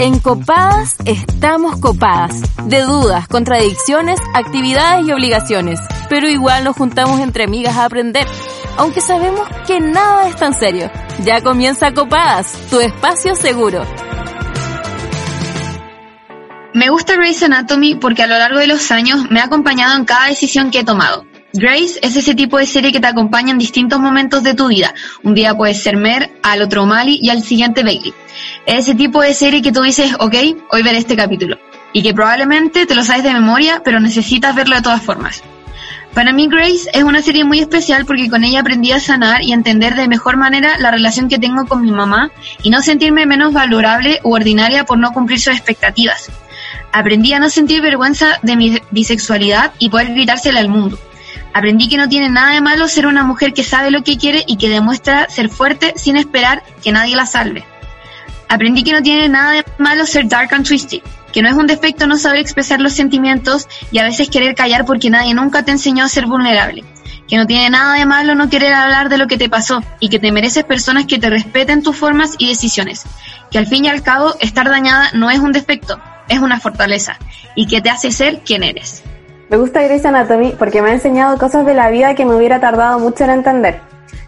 En Copadas estamos copadas. De dudas, contradicciones, actividades y obligaciones. Pero igual nos juntamos entre amigas a aprender. Aunque sabemos que nada es tan serio. Ya comienza Copadas, tu espacio seguro. Me gusta Grey's Anatomy porque a lo largo de los años me ha acompañado en cada decisión que he tomado. Grace es ese tipo de serie que te acompaña en distintos momentos de tu vida. Un día puedes ser Mer, al otro Mali y al siguiente Bailey. Es ese tipo de serie que tú dices, ok, hoy veré este capítulo. Y que probablemente te lo sabes de memoria, pero necesitas verlo de todas formas. Para mí Grace es una serie muy especial porque con ella aprendí a sanar y a entender de mejor manera la relación que tengo con mi mamá y no sentirme menos valorable u ordinaria por no cumplir sus expectativas. Aprendí a no sentir vergüenza de mi bisexualidad y poder gritársela al mundo. Aprendí que no tiene nada de malo ser una mujer que sabe lo que quiere y que demuestra ser fuerte sin esperar que nadie la salve. Aprendí que no tiene nada de malo ser dark and twisty, que no es un defecto no saber expresar los sentimientos y a veces querer callar porque nadie nunca te enseñó a ser vulnerable, que no tiene nada de malo no querer hablar de lo que te pasó y que te mereces personas que te respeten tus formas y decisiones, que al fin y al cabo estar dañada no es un defecto, es una fortaleza y que te hace ser quien eres. Me gusta Grey's Anatomy porque me ha enseñado cosas de la vida que me hubiera tardado mucho en entender.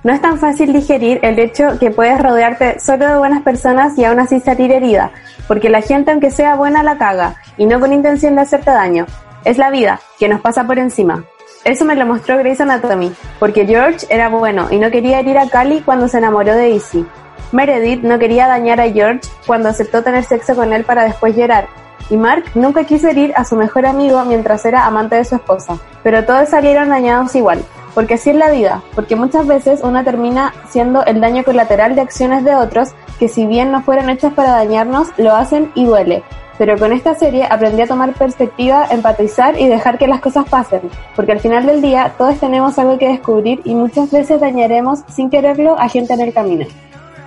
No es tan fácil digerir el hecho que puedes rodearte solo de buenas personas y aún así salir herida, porque la gente aunque sea buena la caga, y no con intención de hacerte daño. Es la vida, que nos pasa por encima. Eso me lo mostró Grey's Anatomy, porque George era bueno y no quería herir a Cali cuando se enamoró de Izzy. Meredith no quería dañar a George cuando aceptó tener sexo con él para después llorar, y Mark nunca quiso herir a su mejor amigo mientras era amante de su esposa, pero todos salieron dañados igual, porque así es la vida, porque muchas veces uno termina siendo el daño colateral de acciones de otros que si bien no fueron hechas para dañarnos, lo hacen y duele. Pero con esta serie aprendí a tomar perspectiva, empatizar y dejar que las cosas pasen, porque al final del día todos tenemos algo que descubrir y muchas veces dañaremos sin quererlo a gente en el camino.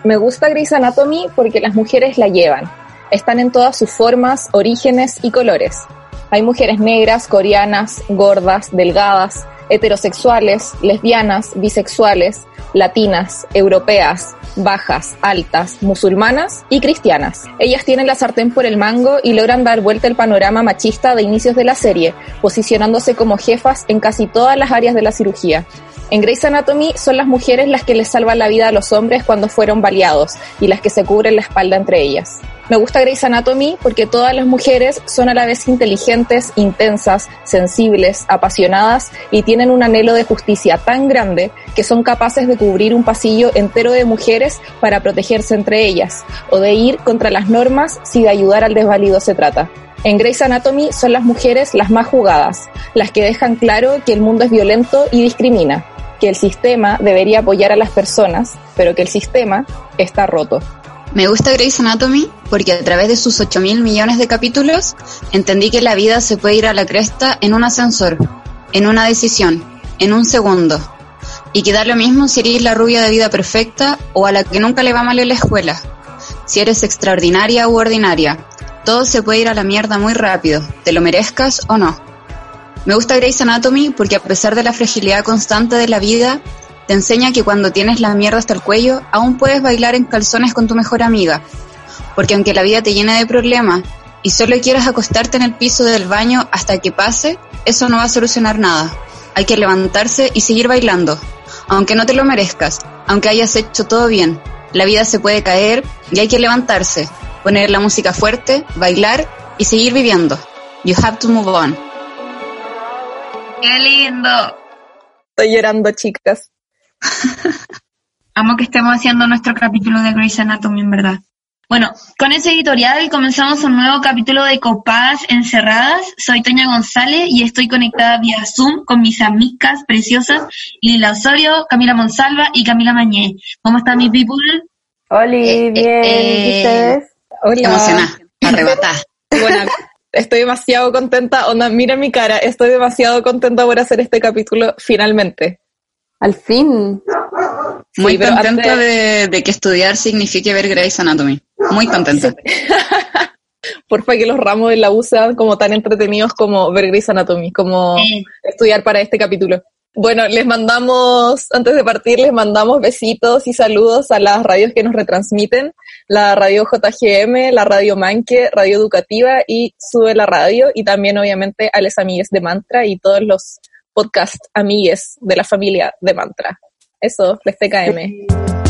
Me gusta Grey's Anatomy porque las mujeres la llevan, están en todas sus formas, orígenes y colores. Hay mujeres negras, coreanas, gordas, delgadas, heterosexuales, lesbianas, bisexuales, latinas, europeas, bajas, altas, musulmanas y cristianas. Ellas tienen la sartén por el mango y logran dar vuelta el panorama machista de inicios de la serie, posicionándose como jefas en casi todas las áreas de la cirugía. En Grey's Anatomy son las mujeres las que les salvan la vida a los hombres cuando fueron baleados y las que se cubren la espalda entre ellas. Me gusta Grey's Anatomy porque todas las mujeres son a la vez inteligentes, intensas, sensibles, apasionadas y tienen un anhelo de justicia tan grande que son capaces de cubrir un pasillo entero de mujeres para protegerse entre ellas o de ir contra las normas si de ayudar al desvalido se trata. En Grey's Anatomy son las mujeres las más jugadas, las que dejan claro que el mundo es violento y discrimina que el sistema debería apoyar a las personas, pero que el sistema está roto. Me gusta Grey's Anatomy porque a través de sus 8 mil millones de capítulos entendí que la vida se puede ir a la cresta en un ascensor, en una decisión, en un segundo. Y que da lo mismo si eres la rubia de vida perfecta o a la que nunca le va mal en la escuela. Si eres extraordinaria u ordinaria. Todo se puede ir a la mierda muy rápido, te lo merezcas o no. Me gusta Grey's Anatomy porque a pesar de la fragilidad constante de la vida, te enseña que cuando tienes la mierda hasta el cuello, aún puedes bailar en calzones con tu mejor amiga. Porque aunque la vida te llene de problemas y solo quieras acostarte en el piso del baño hasta que pase, eso no va a solucionar nada. Hay que levantarse y seguir bailando. Aunque no te lo merezcas, aunque hayas hecho todo bien, la vida se puede caer y hay que levantarse, poner la música fuerte, bailar y seguir viviendo. You have to move on. ¡Qué lindo! Estoy llorando, chicas. Amo que estemos haciendo nuestro capítulo de Grey's Anatomy, en verdad. Bueno, con ese editorial comenzamos un nuevo capítulo de Copadas Encerradas. Soy Toña González y estoy conectada vía Zoom con mis amigas preciosas Lila Osorio, Camila Monsalva y Camila Mañé. ¿Cómo están mis people? Hola, eh, bien. Eh, ¿Y ustedes? Hola. Emocionada, arrebatada. Bueno, estoy demasiado contenta, onda, mira mi cara, estoy demasiado contenta por hacer este capítulo finalmente. Al fin. Muy contenta de, que estudiar signifique ver Grey's Anatomy. Muy contenta. Porfa que los ramos de la U sean como tan entretenidos como ver Grey's Anatomy, como estudiar para este capítulo. Bueno, les mandamos, antes de partir, les mandamos besitos y saludos a las radios que nos retransmiten. la radio JGM, la radio Manque, radio educativa y Sube la Radio y también obviamente a les amigues de Mantra y todos los podcast amigues de la familia de Mantra. Eso, les TKM.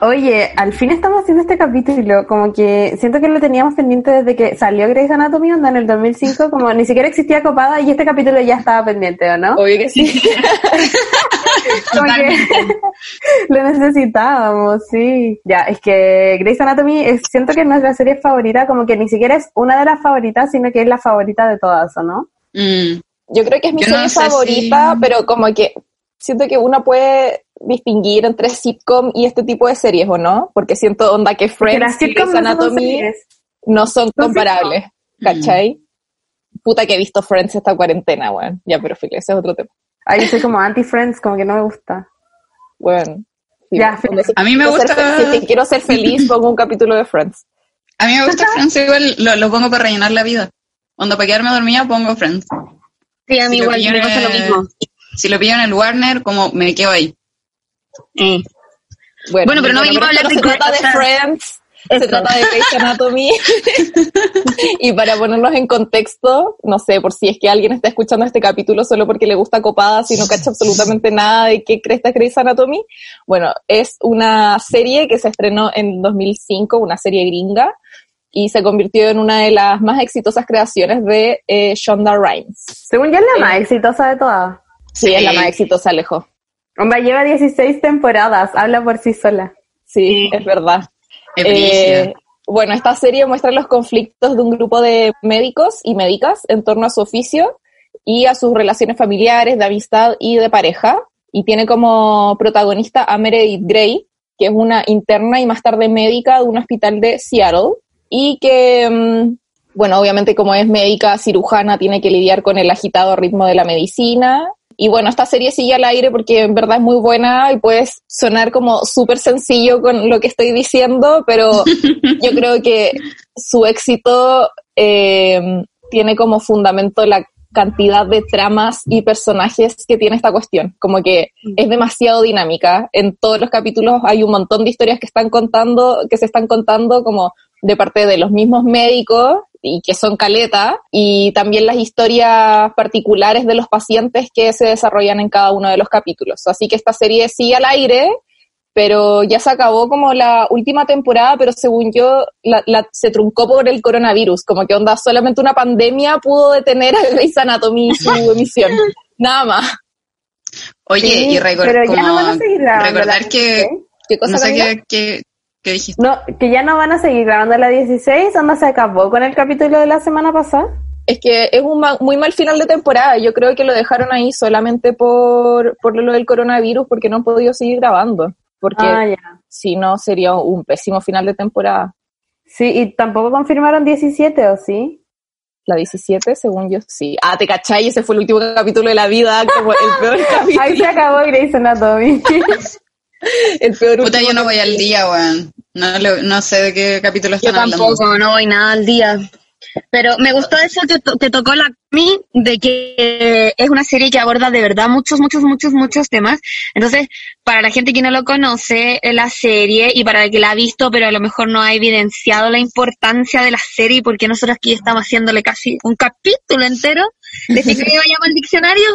Oye, al fin estamos haciendo este capítulo, como que siento que lo teníamos pendiente desde que salió Grey's Anatomy, onda en el 2005, como ni siquiera existía Copada y este capítulo ya estaba pendiente, ¿o no? Obvio que sí. Como que lo necesitábamos, sí. Ya, es que Grey's Anatomy es, siento que es nuestra serie favorita, como que ni siquiera es una de las favoritas, sino que es la favorita de todas, ¿o no? Mm, Yo creo que es mi Yo no serie sé favorita, si- pero como que siento que uno puede distinguir entre sitcom y este tipo de series, ¿o no? Porque siento onda que Friends y sitcoms Grey's no son Anatomy series. no son comparables, ¿cachai? Puta que he visto Friends esta cuarentena, weón. Ya, pero fíjate, ese es otro tema. Ay, yo soy como anti-Friends, como que no me gusta. Bueno. Ya, A mí me ser gusta- Si quiero ser feliz, pongo un capítulo de Friends. A mí me gusta Friends igual, lo, lo pongo para rellenar la vida. Cuando para quedarme dormida pongo Friends. Sí, a mí Si igual me pasa lo mismo. Si lo pillo en el Warner, como me quedo ahí. Eh. Bueno, Bueno, pero no venimos a hablar de se trata de Friends, se trata de Grey's Anatomy. y para ponernos en contexto, no sé, por si es que alguien está escuchando este capítulo solo porque le gusta copada, si no cacha absolutamente nada de qué cresta es Grey's Anatomy. Bueno, es una serie que se estrenó en 2005, una serie gringa, y se convirtió en una de las más exitosas creaciones de eh, Shonda Rhimes. Según yo es la Eh. más exitosa de todas. Sí, es la más exitosa, Alejo. Hombre, lleva 16 temporadas, habla por sí sola. Sí, es verdad. Es Eh, bueno, esta serie muestra los conflictos de un grupo de médicos y médicas en torno a su oficio y a sus relaciones familiares, de amistad y de pareja. Y tiene como protagonista a Meredith Grey, que es una interna y más tarde médica de un hospital de Seattle. Y que, mm, bueno, obviamente como es médica cirujana, tiene que lidiar con el agitado ritmo de la medicina. Y bueno, esta serie sigue al aire porque en verdad es muy buena y puede sonar como súper sencillo con lo que estoy diciendo, pero yo creo que su éxito eh, tiene como fundamento la cantidad de tramas y personajes que tiene esta cuestión. Como que es demasiado dinámica. En todos los capítulos hay un montón de historias que están contando, que se están contando como de parte de los mismos médicos y que son caleta, y también las historias particulares de los pacientes que se desarrollan en cada uno de los capítulos. Así que esta serie sigue al aire, pero ya se acabó como la última temporada, pero según yo la, la- se truncó por el coronavirus, como que onda, solamente una pandemia pudo detener a Grey's Anatomy su emisión. Nada más. Oye, Sí, y recor- pero ya como no van a seguir grabando recordar la que, 16. ¿Qué cosa no sé qué, qué, qué dijiste. No, que ya no van a seguir grabando la 16, onda se acabó con el capítulo de la semana pasada. Es que es un ma- muy mal final de temporada. Yo creo que lo dejaron ahí solamente por, por lo del coronavirus, porque no han podido seguir grabando. Porque Ah, si no, sería un pésimo final de temporada. Sí, y tampoco confirmaron 17, ¿o sí? La 17, según yo, sí. Ah, te cachai, ese fue el último capítulo de la vida, como el peor capítulo. Ahí se acabó Grey's Anatomy. El peor Puta, último yo no voy al día, weón. No, lo- no sé de qué capítulo Yo están hablando. tampoco, no voy nada al día. Pero me gustó eso que to- te tocó la mí de que es una serie que aborda de verdad muchos, muchos, muchos, muchos temas. Entonces, para la gente que no lo conoce, eh, la serie, y para el que la ha visto, pero a lo mejor no ha evidenciado la importancia de la serie, porque nosotros aquí estamos haciéndole casi un capítulo entero, ¿decir que vayamos al diccionario?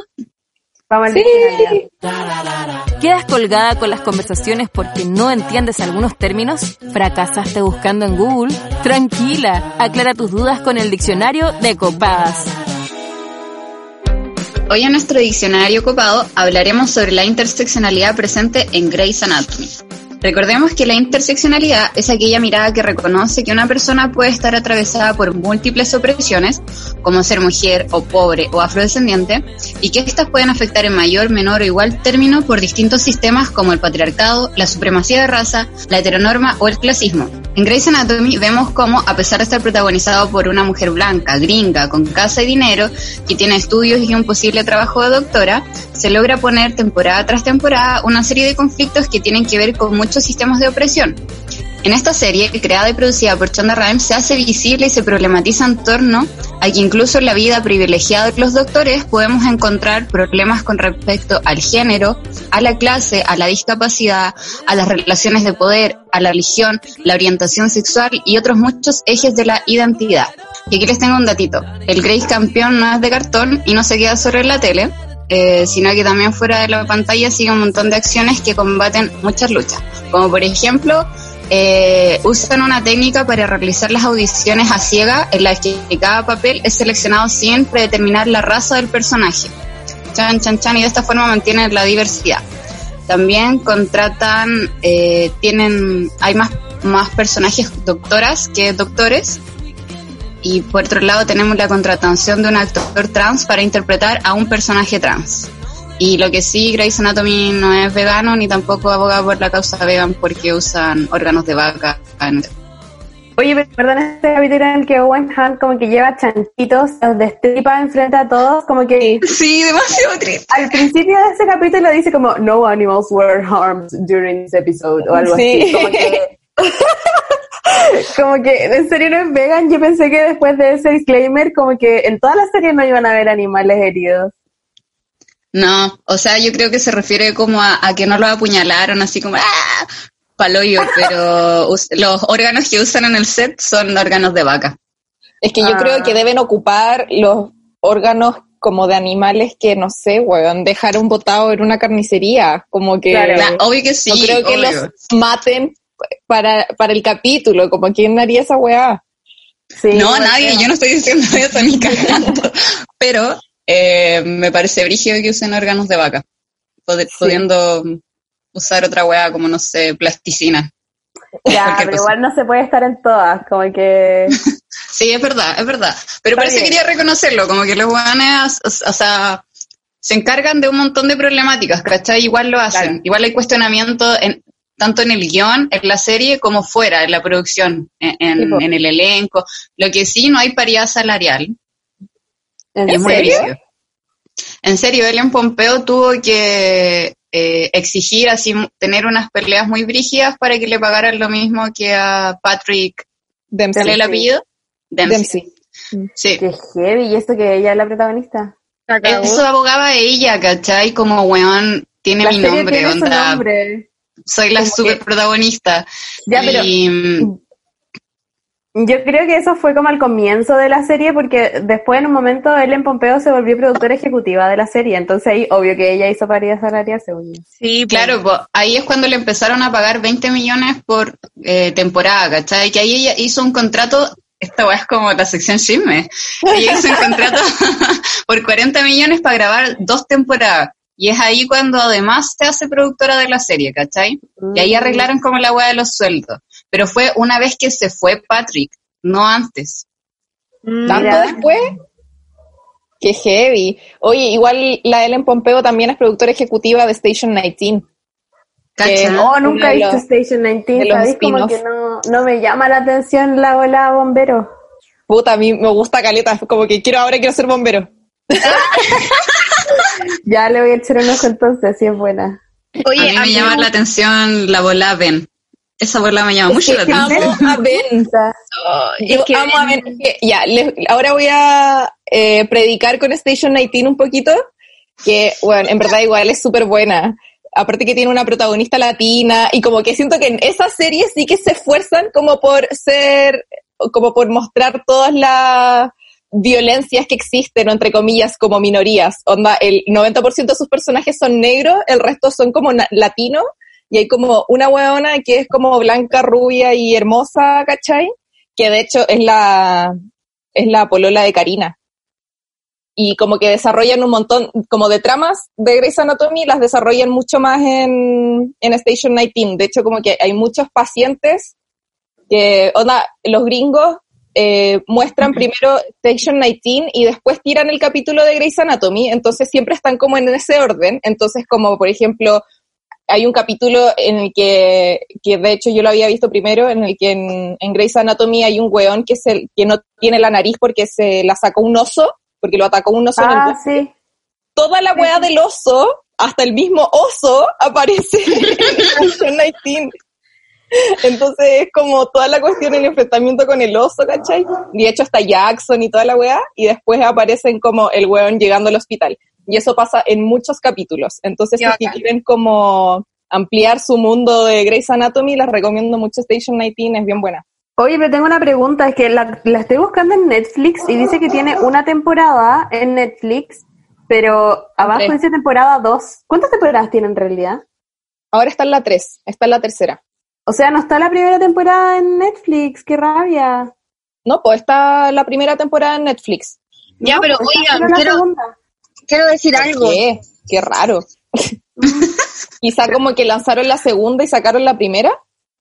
Vamos al Sí. diccionario. ¿Quedas colgada con las conversaciones porque no entiendes algunos términos? ¿Fracasaste buscando en Google? Tranquila, aclara tus dudas con el diccionario de copadas. Hoy en nuestro diccionario copado hablaremos sobre la interseccionalidad presente en Grey's Anatomy. Recordemos que la interseccionalidad es aquella mirada que reconoce que una persona puede estar atravesada por múltiples opresiones, como ser mujer o pobre o afrodescendiente, y que éstas pueden afectar en mayor, menor o igual término por distintos sistemas como el patriarcado, la supremacía de raza, la heteronorma o el clasismo. En Grey's Anatomy vemos cómo, a pesar de estar protagonizado por una mujer blanca, gringa, con casa y dinero, que tiene estudios y un posible trabajo de doctora, se logra poner temporada tras temporada una serie de conflictos que tienen que ver con muchos sistemas de opresión. En esta serie, creada y producida por Chonda Rhimes, se hace visible y se problematiza en torno a que incluso en la vida privilegiada de los doctores podemos encontrar problemas con respecto al género, a la clase, a la discapacidad, a las relaciones de poder, a la religión, la orientación sexual y otros muchos ejes de la identidad. Y aquí les tengo un datito. El Grace campeón no es de cartón y no se queda sobre la tele, eh, sino que también fuera de la pantalla sigue un montón de acciones que combaten muchas luchas. Como por ejemplo, eh, usan una técnica para realizar las audiciones a ciega en la que cada papel es seleccionado sin predeterminar la raza del personaje. Chan, chan, chan, y de esta forma mantienen la diversidad. También contratan, eh, tienen, hay más, más personajes doctoras que doctores y por otro lado tenemos la contratación de un actor trans para interpretar a un personaje trans. Y lo que sí, Grey's Anatomy no es vegano ni tampoco aboga por la causa vegan porque usan órganos de vaca. Oye, pero perdón, este capítulo en el que Owen Hunt como que lleva chanchitos, los destripa enfrente a todos, como que... Sí, demasiado triste. Al principio de ese capítulo dice como, no animals were harmed during this episode, o algo Sí. así. Como que... como que, en serio no es vegan, yo pensé que después de ese disclaimer, como que en toda la serie no iban a haber animales heridos. No, o sea, yo creo que se refiere como a, a que no lo apuñalaron así como ¡ah! paloyo, pero los órganos que usan en el set son órganos de vaca. Es que yo Ah. creo que deben ocupar los órganos como de animales que, no sé, weón, dejaron botado en una carnicería. Como que Claro. La- obvio que sí. no creo que obvio. los maten para, para el capítulo. Como quién haría esa weá. Sí, No, nadie, yo no estoy diciendo eso ni cagando. Pero eh, me parece brígido que usen órganos de vaca, pod- pudiendo usar otra weá como, no sé, plasticina. Ya, pero cosa. igual no se puede estar en todas, como que... Sí, es verdad, es verdad. Pero Está parece que quería reconocerlo, como que los o, o sea, se encargan de un montón de problemáticas, ¿cachai? Igual lo hacen. Claro. Igual hay cuestionamiento en, tanto en el guion, en la serie, como fuera, en la producción, en, en el elenco. Lo que sí, no hay paridad salarial. ¿En Es serio? En serio, Ellen Pompeo tuvo que eh, exigir así tener unas peleas muy brígidas para que le pagaran lo mismo que a Patrick, Dempsey. ¿sale el apellido? Dempsey. Dempsey. Sí. Qué heavy, y esto que ella es la protagonista. Eso abogaba ella, ¿cachai? Como, weón, tiene La mi nombre, tiene su onda, nombre. Soy la super que- protagonista. Ya, pero y, mm, yo creo que eso fue como al comienzo de la serie, porque después en un momento Ellen Pompeo se volvió productora ejecutiva de la serie, entonces ahí obvio que ella hizo paridad salarial, según yo. Sí, pues. claro, po, ahí es cuando le empezaron a pagar 20 millones por eh, temporada, ¿cachai? Que ahí ella hizo un contrato, esta es como la sección chisme, ella hizo un contrato por 40 millones para grabar dos temporadas. Y es ahí cuando además se hace productora de la serie, ¿cachai? Y ahí arreglaron como la weá de los sueldos. Pero fue una vez que se fue Patrick, no antes. ¿Tanto Mira. después? Qué heavy. Oye, igual la Ellen Pompeo también es productora ejecutiva de Station 19. ¿Cachai? Oh, nunca he visto los- Station 19, de los ¿sabes? Como que no, no me llama la atención la ola bombero. Puta, a mí me gusta caleta, como que quiero ahora quiero ser bombero. Ya le voy a echar un ojo entonces, si es buena. Oye, a mí me llama la atención la bola Ben. Esa bola me llama mucho la atención. Amo a Ben. Yo es que amo a Ben- Ben. Es que, Ya, les- ahora voy a eh, predicar con Station 19 un poquito, que, bueno, en verdad igual es súper buena. Aparte que tiene una protagonista latina y como que siento que en esa serie sí que se esfuerzan como por ser, como por mostrar todas las violencias que existen, entre comillas, como minorías. Onda, el 90% de sus personajes son negros, el resto son como latinos, y hay como una hueona que es como blanca, rubia y hermosa, ¿cachai? Que de hecho es la, es la polola de Karina. Y como que desarrollan un montón, como de tramas de Grey's Anatomy, las desarrollan mucho más en, en Station 19. De hecho, como que hay muchos pacientes que, onda, los gringos eh, muestran primero Station 19 y después tiran el capítulo de Grey's Anatomy, entonces siempre están como en ese orden. Entonces, como por ejemplo, hay un capítulo en el que, que de hecho yo lo había visto primero, en el que en, en Grey's Anatomy hay un weón que, se, que no tiene la nariz porque se la sacó un oso, porque lo atacó un oso en el Ah, sí. Toda la weá del oso, hasta el mismo oso, aparece en Station 19. Entonces es como toda la cuestión el enfrentamiento con el oso, ¿cachai? Y de hecho está Jackson y toda la weá, y después aparecen como el weón llegando al hospital. Y eso pasa en muchos capítulos. Entonces, si quieren como ampliar su mundo de Grey's Anatomy, les recomiendo mucho Station 19, es bien buena. Oye, pero tengo una pregunta, es que la, la estoy buscando en Netflix y dice que tiene una temporada en Netflix, pero abajo dice temporada 2. ¿Cuántas temporadas tiene en realidad? Ahora está en la 3, está en la tercera. O sea, no está la primera temporada en Netflix, qué rabia. No, pues está la primera temporada en Netflix. Ya, pero oigan, quiero, quiero decir algo. ¿Qué? Qué raro. Quizá como que lanzaron la segunda y sacaron la primera.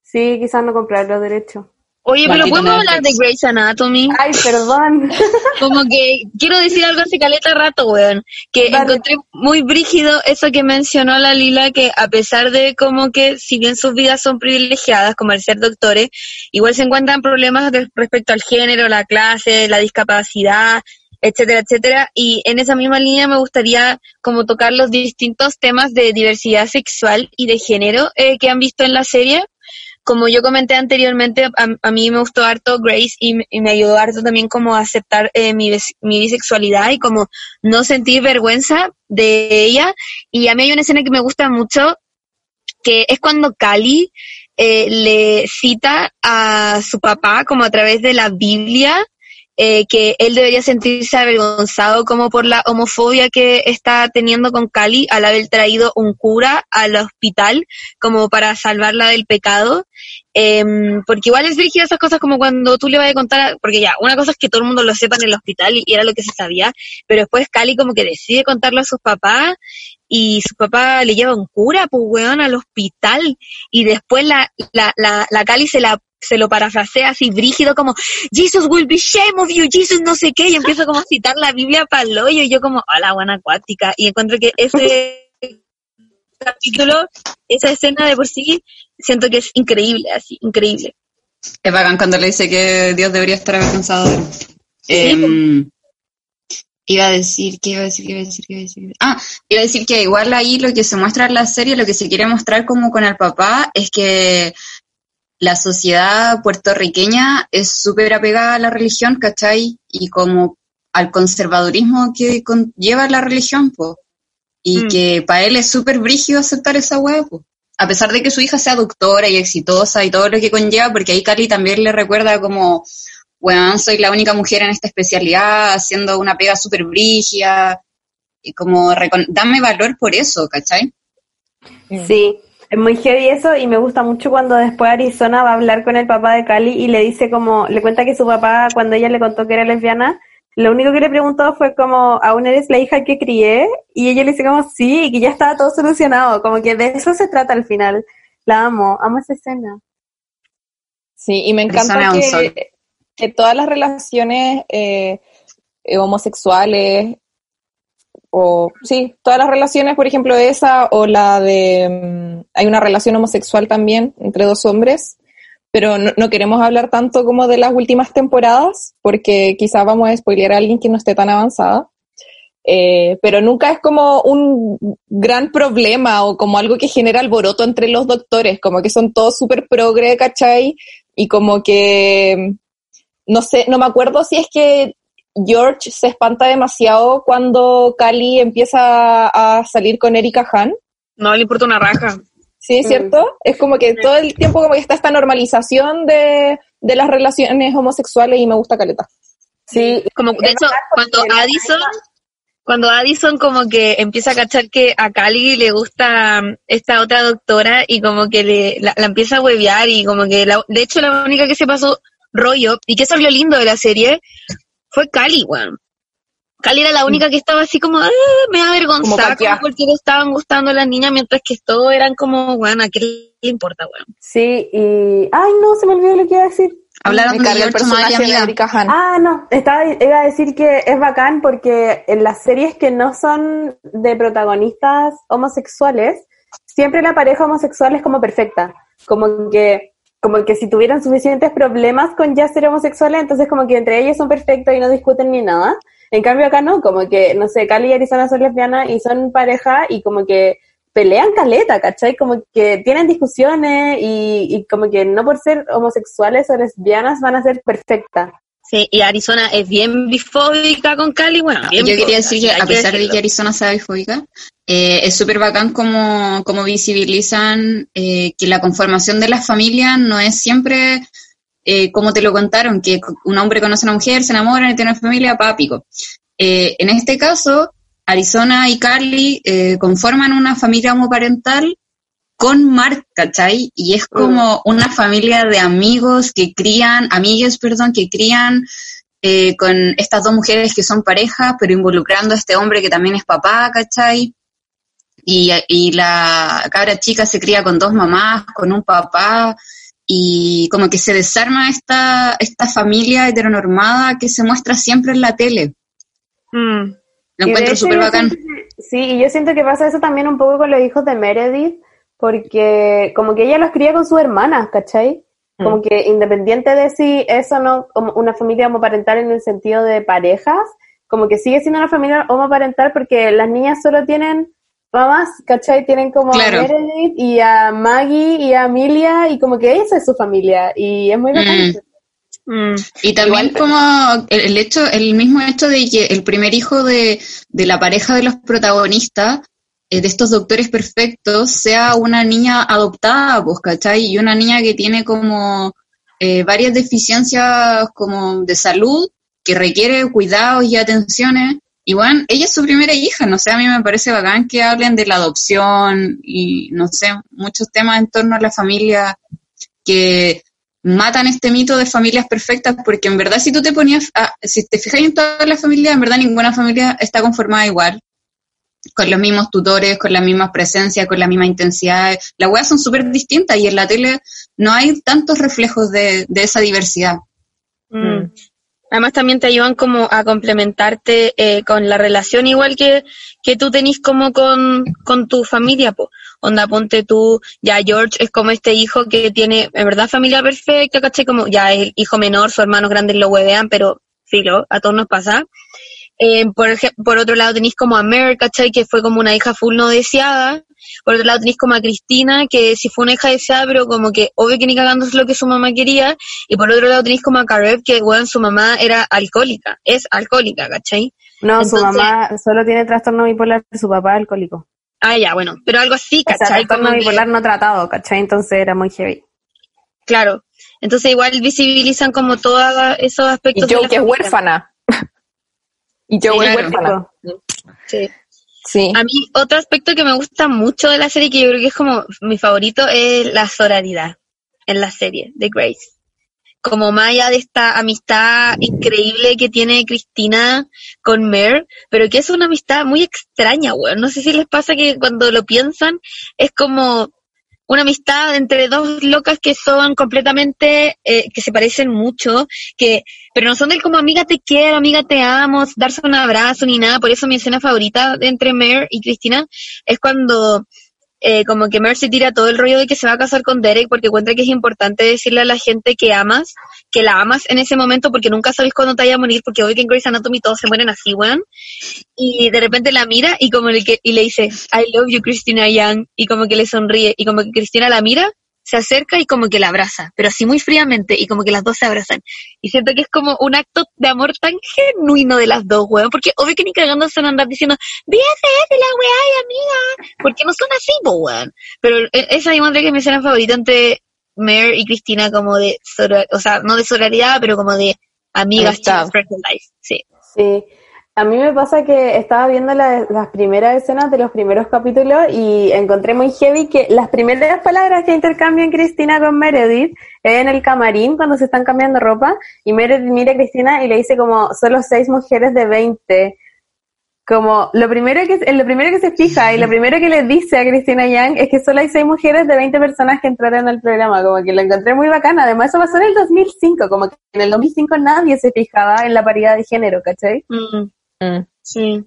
Sí, quizás no compraron los derechos. Oye, pero ¿podemos hablar de. Grey's Anatomy? Ay, perdón. Como que quiero decir algo hace caleta rato, weón. Que Dale. encontré muy brígido eso que mencionó la Lila, que a pesar de como que si bien sus vidas son privilegiadas, como al ser doctores, igual se encuentran problemas de- respecto al género, la clase, la discapacidad, etcétera, etcétera. Y en esa misma línea me gustaría como tocar los distintos temas de diversidad sexual y de género eh, que han visto en la serie como yo comenté anteriormente, a, mí me gustó harto Grace y, me- ayudó harto también como a aceptar eh, mi bisexualidad y como no sentir vergüenza de ella. Y a mí hay una escena que me gusta mucho, que es cuando Cali eh, le cita a su papá como a través de la Biblia eh, que él debería sentirse avergonzado como por la homofobia que está teniendo con Cali al haber traído un cura al hospital como para salvarla del pecado. Em, porque igual es brígido esas cosas como cuando tú le vas a contar, porque ya, una cosa es que todo el mundo lo sepa en el hospital y era lo que se sabía, pero después Cali como que decide contarlo a sus papás y su papá le lleva un cura, pues weón, al hospital y después la, la, la, la Cali se la se lo parafrasea así brígido como Jesus will be shame of you, Jesus no sé qué, y empieza como a citar la Biblia para el hoyo, y yo como, hola, buena acuática, y encuentro que ese capítulo, esa escena de por sí, siento que es increíble, así, increíble. Es bacán cuando le dice que Dios debería estar avergonzado de él. Em, iba a decir, ¿qué iba a decir? ¿Qué iba a decir? ¿Qué iba a decir? Ah, iba a decir que igual ahí lo que se muestra en la serie, lo que se quiere mostrar como con el papá, es que la sociedad puertorriqueña es súper apegada a la religión, ¿cachai? Y como al conservadurismo que conlleva la religión, po. Y Mm. que para él es súper brígido aceptar esa hueá, po. A pesar de que su hija sea doctora y exitosa y todo lo que conlleva, porque ahí Cali también le recuerda como, bueno, soy la única mujer en esta especialidad, haciendo una pega súper brígida, y como, recon- dame valor por eso, ¿cachai? Sí, es muy heavy eso y me gusta mucho cuando después Arizona va a hablar con el papá de Cali y le dice como, le cuenta que su papá cuando ella le contó que era lesbiana, lo único que le preguntó fue como, ¿aún eres la hija que crié? Y ella le dice como, sí, y que ya estaba todo solucionado, como que de eso se trata al final. La amo, amo esa escena. Sí, y me encanta que, que todas las relaciones eh, eh, homosexuales, o sí, todas las relaciones, por ejemplo, esa o la de... mm, hay una relación homosexual también entre dos hombres, pero no, no queremos hablar tanto como de las últimas temporadas, porque quizás vamos a spoilear a alguien que no esté tan avanzada. Eh, pero nunca es como un gran problema o como algo que genera alboroto entre los doctores, como que son todos súper progre, ¿cachai? Y como que, no sé, no me acuerdo si es que George se espanta demasiado cuando Cali empieza a salir con Erika Han. No le importa una raja. Sí, ¿cierto? Es como que todo el tiempo como que está esta normalización de, de las relaciones homosexuales y me gusta Caleta. Sí, Como, de hecho, cuando Addison, cuando Addison como que empieza a cachar que a Cali le gusta mm, esta otra doctora y como que le, la, la empieza a huevear y como que, la- de hecho, la única que se pasó rollo y que eso es lo lindo de la serie fue Cali, weón. Cali era la única que estaba así como, "Ah, me avergonzaba Como porque le estaban gustando las niñas, mientras que todos eran como, weón, ¿a qué le importa, weón? sí, y... Ay, no, se me olvidó lo que iba a decir. Hablaron Me de el George Maya, personaje de amiga. Erika Han. Ah, no, estaba, iba a decir que es bacán porque en las series que no son de protagonistas homosexuales, siempre la pareja homosexual es como perfecta. Como que, como que si tuvieran suficientes problemas con ya ser homosexuales, entonces como que entre ellos son perfectos y no discuten ni nada. En cambio acá no, como que, no sé, Cali y Arizona son lesbianas y son pareja y como que pelean caleta, ¿cachai? Como que tienen discusiones y, y como que no por ser homosexuales o lesbianas van a ser perfectas. Sí, y Arizona es bien bifóbica con Cali, bueno, bien Yo quería decir que a pesar de que Arizona sea bifóbica, eh, es súper bacán como, como visibilizan eh, que la conformación de las familias no es siempre eh, como te lo contaron, que un hombre conoce a una mujer, se enamoran y tiene una familia, pápico. En este caso, Arizona y Carly eh, conforman una familia homoparental con Mark, ¿cachai? Y es como una familia de amigos que crían, amigues, perdón, que crían eh, con estas dos mujeres que son parejas, pero involucrando a este hombre que también es papá, ¿cachai? Y, y la cabra chica se cría con dos mamás, con un papá, y como que se desarma esta, esta familia heteronormada que se muestra siempre en la tele. Mm. Lo encuentro súper bacán. Sí, y yo siento que pasa eso también un poco con los hijos de Meredith, porque como que ella los cría con sus hermanas, ¿cachai? Como Mm. que independiente de si eso no, como una familia homoparental en el sentido de parejas, como que sigue siendo una familia homoparental porque las niñas solo tienen mamás, ¿cachai? Tienen como Claro. a Meredith y a Maggie y a Amelia y como que esa es su familia y es muy bacán. Mm. Mm. Y también como el, hecho, el mismo hecho de que el primer hijo de, de la pareja de los protagonistas, de estos doctores perfectos, sea una niña adoptada, pues, ¿cachai? Y una niña que tiene como eh, varias deficiencias como de salud, que requiere cuidados y atenciones. Y bueno, ella es su primera hija, no sé, a mí me parece bacán que hablen de la adopción y, no sé, muchos temas en torno a la familia que matan este mito de familias perfectas, porque en verdad si tú te ponías, a- si te fijas en todas las familias, en verdad ninguna familia está conformada igual, con los mismos tutores, con las mismas presencias, con la misma intensidad. Las weas son súper distintas y en la tele no hay tantos reflejos de, de esa diversidad. Mm. Además también te ayudan como a complementarte eh, con la relación igual que, que tú tenés como con, con tu familia, po. Onda, ponte tú, ya George es como este hijo que tiene, en verdad, familia perfecta, ¿cachai? Como ya es el hijo menor, sus hermanos grandes lo huevean, pero filo, a todos nos pasa. Eh, por, por otro lado tenéis como a Mer, ¿cachai? Que fue como una hija full no deseada. Por otro lado tenéis como a Cristina, que sí fue una hija deseada, pero como que obvio que ni cagándose lo que su mamá quería. Y por otro lado tenéis como a Karev, que bueno, su mamá era alcohólica, es alcohólica, ¿cachai? No, su Entonces- mamá solo tiene trastorno bipolar, su papá es alcohólico. Ah, ya, bueno, pero algo así, O sea, ¿cachai? trastorno Como que- bipolar no tratado, ¿cachai? Entonces era muy heavy. claro. Entonces igual visibilizan como todos esos Y aspectos. de la que es huérfana. Y Joe Sí, claro. Sí. Sí. A mí, otro aspecto que me gusta mucho de la serie, que yo creo que es como mi favorito, es la sororidad en la serie de Grace. Como más allá de esta amistad increíble que tiene Cristina con Mer, pero que es una amistad muy extraña, weón. No sé si les pasa que cuando lo piensan, es como una amistad entre dos locas que son completamente, eh, que se parecen mucho, que, pero no son del como amiga te quiero, amiga te amo, darse un abrazo ni nada. Por eso mi escena favorita entre Mer y Cristina es cuando eh, como que Mer se tira todo el rollo de que se va a casar con Derek porque encuentra que es importante decirle a la gente que amas, que la amas en ese momento porque nunca sabes cuándo te vaya a morir, porque hoy que en Grey's Anatomy todos se mueren así, weón. Y de repente la mira y como le, que, y le dice, I love you, Christina Young, y como que le sonríe, y como que Cristina la mira, se acerca y como que la abraza, pero así muy fríamente, y como que las dos se abrazan. Y siento que es como un acto de amor tan genuino de las dos, weón, porque obvio que ni cagando se van a andar diciendo, BFF, la weá y amiga, porque no son así, po, weón. Pero eh, esa encontré que es mi escena favorita entre Mer y Cristina como de, o sea, no de solidaridad, pero como de amigas, chicas, friends life, sí. Sí, a mí me pasa que estaba viendo la- las primeras escenas de los primeros capítulos y encontré muy heavy que las primeras palabras que intercambian Cristina con Meredith es en el camarín cuando se están cambiando ropa y Meredith mira a Cristina y le dice como solo seis mujeres de 20. Como lo primero que lo primero que se fija y lo primero que le dice a Cristina Young es que solo hay seis mujeres de 20 personas que entraron al programa, como que lo encontré muy bacana. Además, eso pasó en el 2005, como que en el 2005 nadie se fijaba en la paridad de género, ¿cachai? Mm, Mm. sí.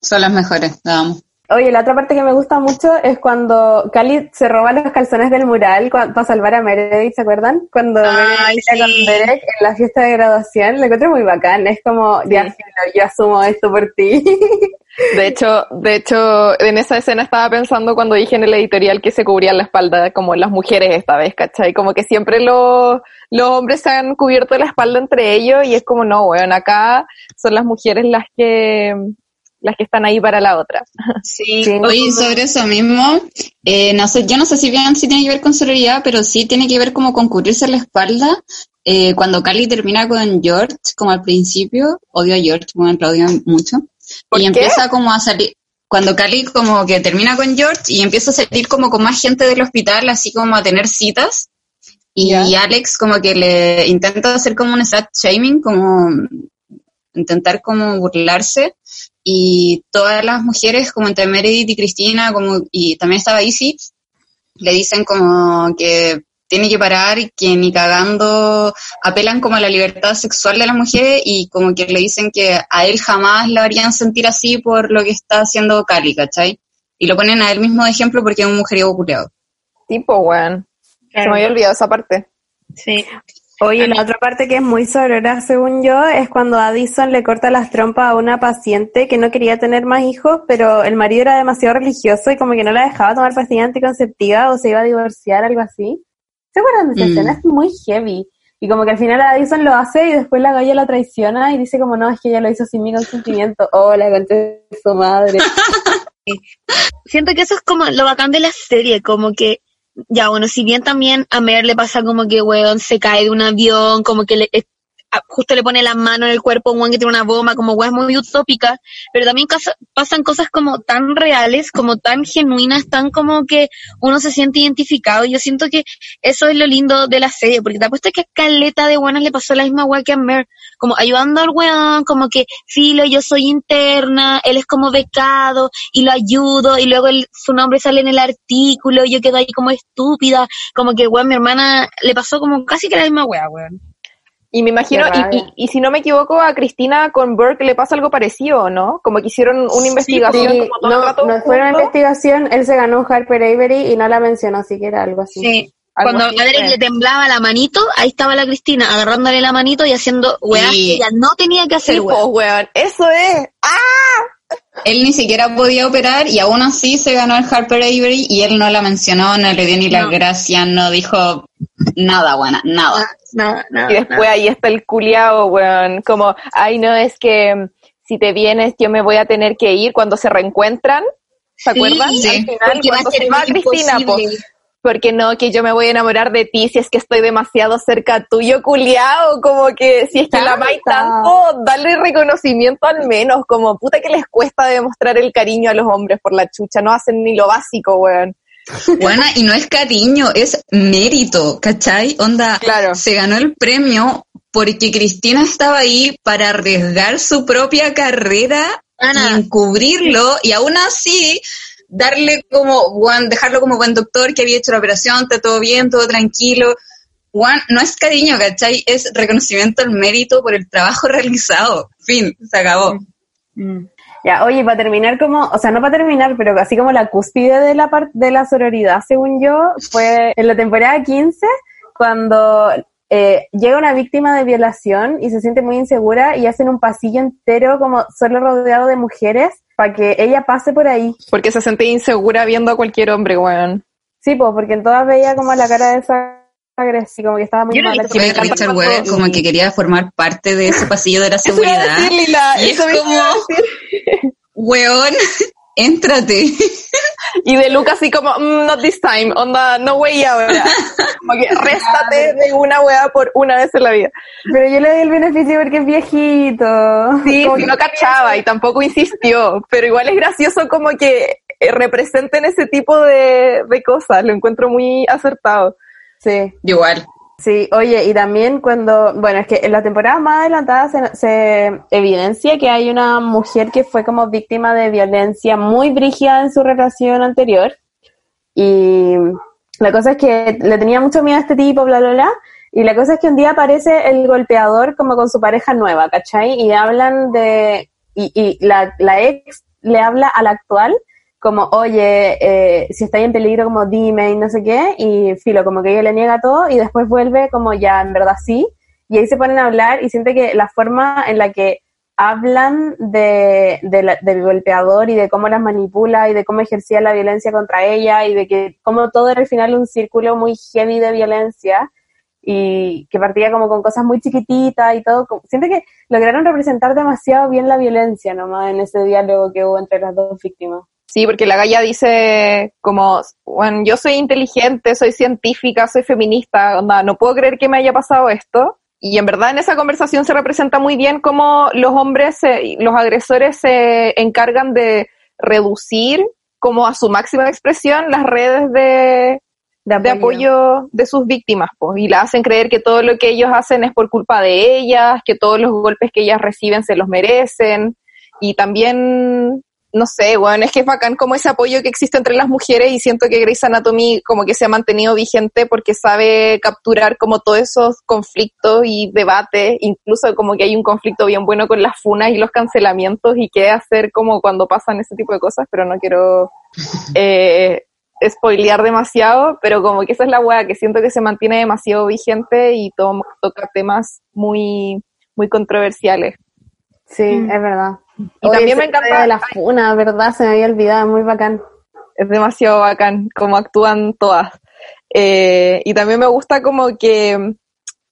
Son las mejores, la amo. Oye, la otra parte que me gusta mucho es cuando Cali se roba los calzones del mural para salvar a Meredith, ¿se acuerdan? Cuando Ay, Meredith sí. con Derek en la fiesta de graduación, lo encuentro muy bacán, es como, ya, filo, yo asumo esto por ti. De hecho, de hecho, en esa escena estaba pensando cuando dije en el editorial que se cubrían la espalda como las mujeres esta vez, ¿cachai? Como que siempre los, los hombres se han cubierto la espalda entre ellos y es como, no, weón, acá son las mujeres las que, las que están ahí para la otra. Sí, Sí. oye, sobre eso mismo, eh, no sé, yo no sé si bien si tiene que ver con sororidad, pero sí tiene que ver como con cubrirse la espalda. Eh, cuando Cali termina con George, como al principio, odio a George, bueno, lo odio mucho, ¿Por y qué? empieza como a salir, cuando Cali como que termina con George y empieza a salir como con más gente del hospital, así como a tener citas, y Ya. Alex como que le intenta hacer como un slut shaming, como intentar como burlarse, y todas las mujeres, como entre Meredith y Cristina, como, y también estaba Izzy, le dicen como que tiene que parar, que ni cagando apelan como a la libertad sexual de las mujeres y como que le dicen que a él jamás lo harían sentir así por lo que está haciendo Cali, ¿cachai? Y lo ponen a él mismo de ejemplo porque es un mujeriego culeado. Tipo, weón. Se me había olvidado esa parte. Sí. Oye, la otra parte que es muy sorora, según yo, es cuando Addison le corta las trompas a una paciente que no quería tener más hijos, pero el marido era demasiado religioso y como que no la dejaba tomar pastilla anticonceptiva o se iba a divorciar, algo así. ¿Se acuerdan de esa Mm. escena? Es muy heavy. Y como que al final Addison lo hace y después la galla la traiciona y dice como, no, es que ella lo hizo sin mi consentimiento. Oh, la de su madre. Siento que eso es como lo bacán de la serie, como que, ya bueno, si bien también a Mer le pasa como que, weón, se cae de un avión, como que le, justo le pone la mano en el cuerpo a un que tiene una bomba, como weón muy utópica, pero también pasan cosas como tan reales, como tan genuinas, tan como que uno se siente identificado. Yo siento que eso es lo lindo de la serie, porque te apuesto que a Caleta de buenas le pasó la misma weá que a Mer, como ayudando al weón, como que, filo, yo soy interna, él es como becado, y lo ayudo, y luego el- su nombre sale en el artículo, y yo quedo ahí como estúpida, como que, weón, mi hermana le pasó como casi que la misma weá, weón. Y me imagino, y, y, y si no me equivoco, a Cristina con Burke le pasa algo parecido, ¿no? Como que hicieron una investigación Sí, como todo el no, rato no fue una investigación, él se ganó un Harper Avery y no la mencionó siquiera, algo así. Sí. Algo Cuando así a Derek le temblaba la manito, ahí estaba la Cristina, agarrándole la manito y haciendo weá Y- que ella no tenía que hacer, Sí, weón. po, weón. Eso es. Él ni siquiera podía operar y aún así se ganó el Harper Avery y él no la mencionó, no le dio ni las No. gracias, no dijo nada, buena, nada. Nada, nada, Y después ahí está el culiao, weón. Como, ay, no, es que mm, si te vienes yo me voy a tener que ir cuando se reencuentran. ¿Se Sí, acuerdan? sí. Al final, Porque va a cuando ser se va Cristina, po. Porque no, que yo me voy a enamorar de ti si es que estoy demasiado cerca tuyo, culiao. Como que si es que la amáis tanto, dale reconocimiento al menos. Como puta que les cuesta demostrar el cariño a los hombres por la chucha. No hacen ni lo básico, weón. Buena, y no es cariño, es mérito, ¿cachai? Onda, Claro. se ganó el premio porque Cristina estaba ahí para arriesgar su propia carrera Ana. y encubrirlo y aún así darle como, buen, dejarlo como buen doctor que había hecho la operación, está todo bien, todo tranquilo. Juan, no es cariño, ¿cachai? Es reconocimiento al mérito por el trabajo realizado. Fin, se acabó. Mm. Ya, oye, para terminar como, o sea, no para terminar, pero así como la cúspide de la par- de la sororidad, según yo, fue en la temporada 15, cuando eh, llega una víctima de violación y se siente muy insegura y hacen un pasillo entero como solo rodeado de mujeres para que ella pase por ahí. Porque se sentía insegura viendo a cualquier hombre, weón. Sí, pues, porque en todas veía como la cara de esa agresiva, como que estaba muy Yo no mala. me encanta Richard Webb como que quería formar parte de ese pasillo de la Eso iba a seguridad. decir, Lila, Y es eso mismo como-. Weón, éntrate. Y de Luca así como, "Mm, not this time, onda, no way ahora. Como que réstate de una weá por una vez en la vida. Pero yo le doy el beneficio porque es viejito. Sí, Como que no cachaba y tampoco insistió, pero igual es gracioso como que eh, representen ese tipo de, de cosas, lo encuentro muy acertado. Sí. Igual. Sí, oye, y también cuando, bueno, es que en la temporada más adelantada se, se evidencia que hay una mujer que fue como víctima de violencia muy brígida en su relación anterior. Y la cosa es que le tenía mucho miedo a este tipo, bla, bla, bla. Y la cosa es que un día aparece el golpeador como con su pareja nueva, ¿cachai? Y hablan de, y, la, la ex le habla al actual como, oye, eh, si estáis en peligro, como dime y no sé qué, y filo, como que ella le niega todo y después vuelve como ya, en verdad sí, y ahí se ponen a hablar y siente que la forma en la que hablan de, de la- del golpeador y de cómo las manipula y de cómo ejercía la violencia contra ella y de que como todo era al final un círculo muy heavy de violencia y que partía como con cosas muy chiquititas y todo. Siento que lograron representar demasiado bien la violencia nomás en ese diálogo que hubo entre las dos víctimas. Sí, porque la galla dice como, bueno, yo soy inteligente, soy científica, soy feminista, onda, no puedo creer que me haya pasado esto. Y en verdad en esa conversación se representa muy bien cómo los hombres, se- los agresores se encargan de reducir como a su máxima expresión las redes de, de apoyo. de sus víctimas, pues, y la hacen creer que todo lo que ellos hacen es por culpa de ellas, que todos los golpes que ellas reciben se los merecen, y también, no sé, bueno, es que es bacán como ese apoyo que existe entre las mujeres, y siento que Grey's Anatomy como que se ha mantenido vigente porque sabe capturar como todos esos conflictos y debates, incluso como que hay un conflicto bien bueno con las funas y los cancelamientos, y qué hacer como cuando pasan ese tipo de cosas, pero no quiero... Eh, spoilear demasiado, pero como que esa es la weá, que siento que se mantiene demasiado vigente y to- toca temas muy, muy controversiales. Sí, es verdad. Y también me encanta- de la funa, ¿verdad? Se me había olvidado, muy bacán. Es demasiado bacán como actúan todas. Eh, y también me gusta como que,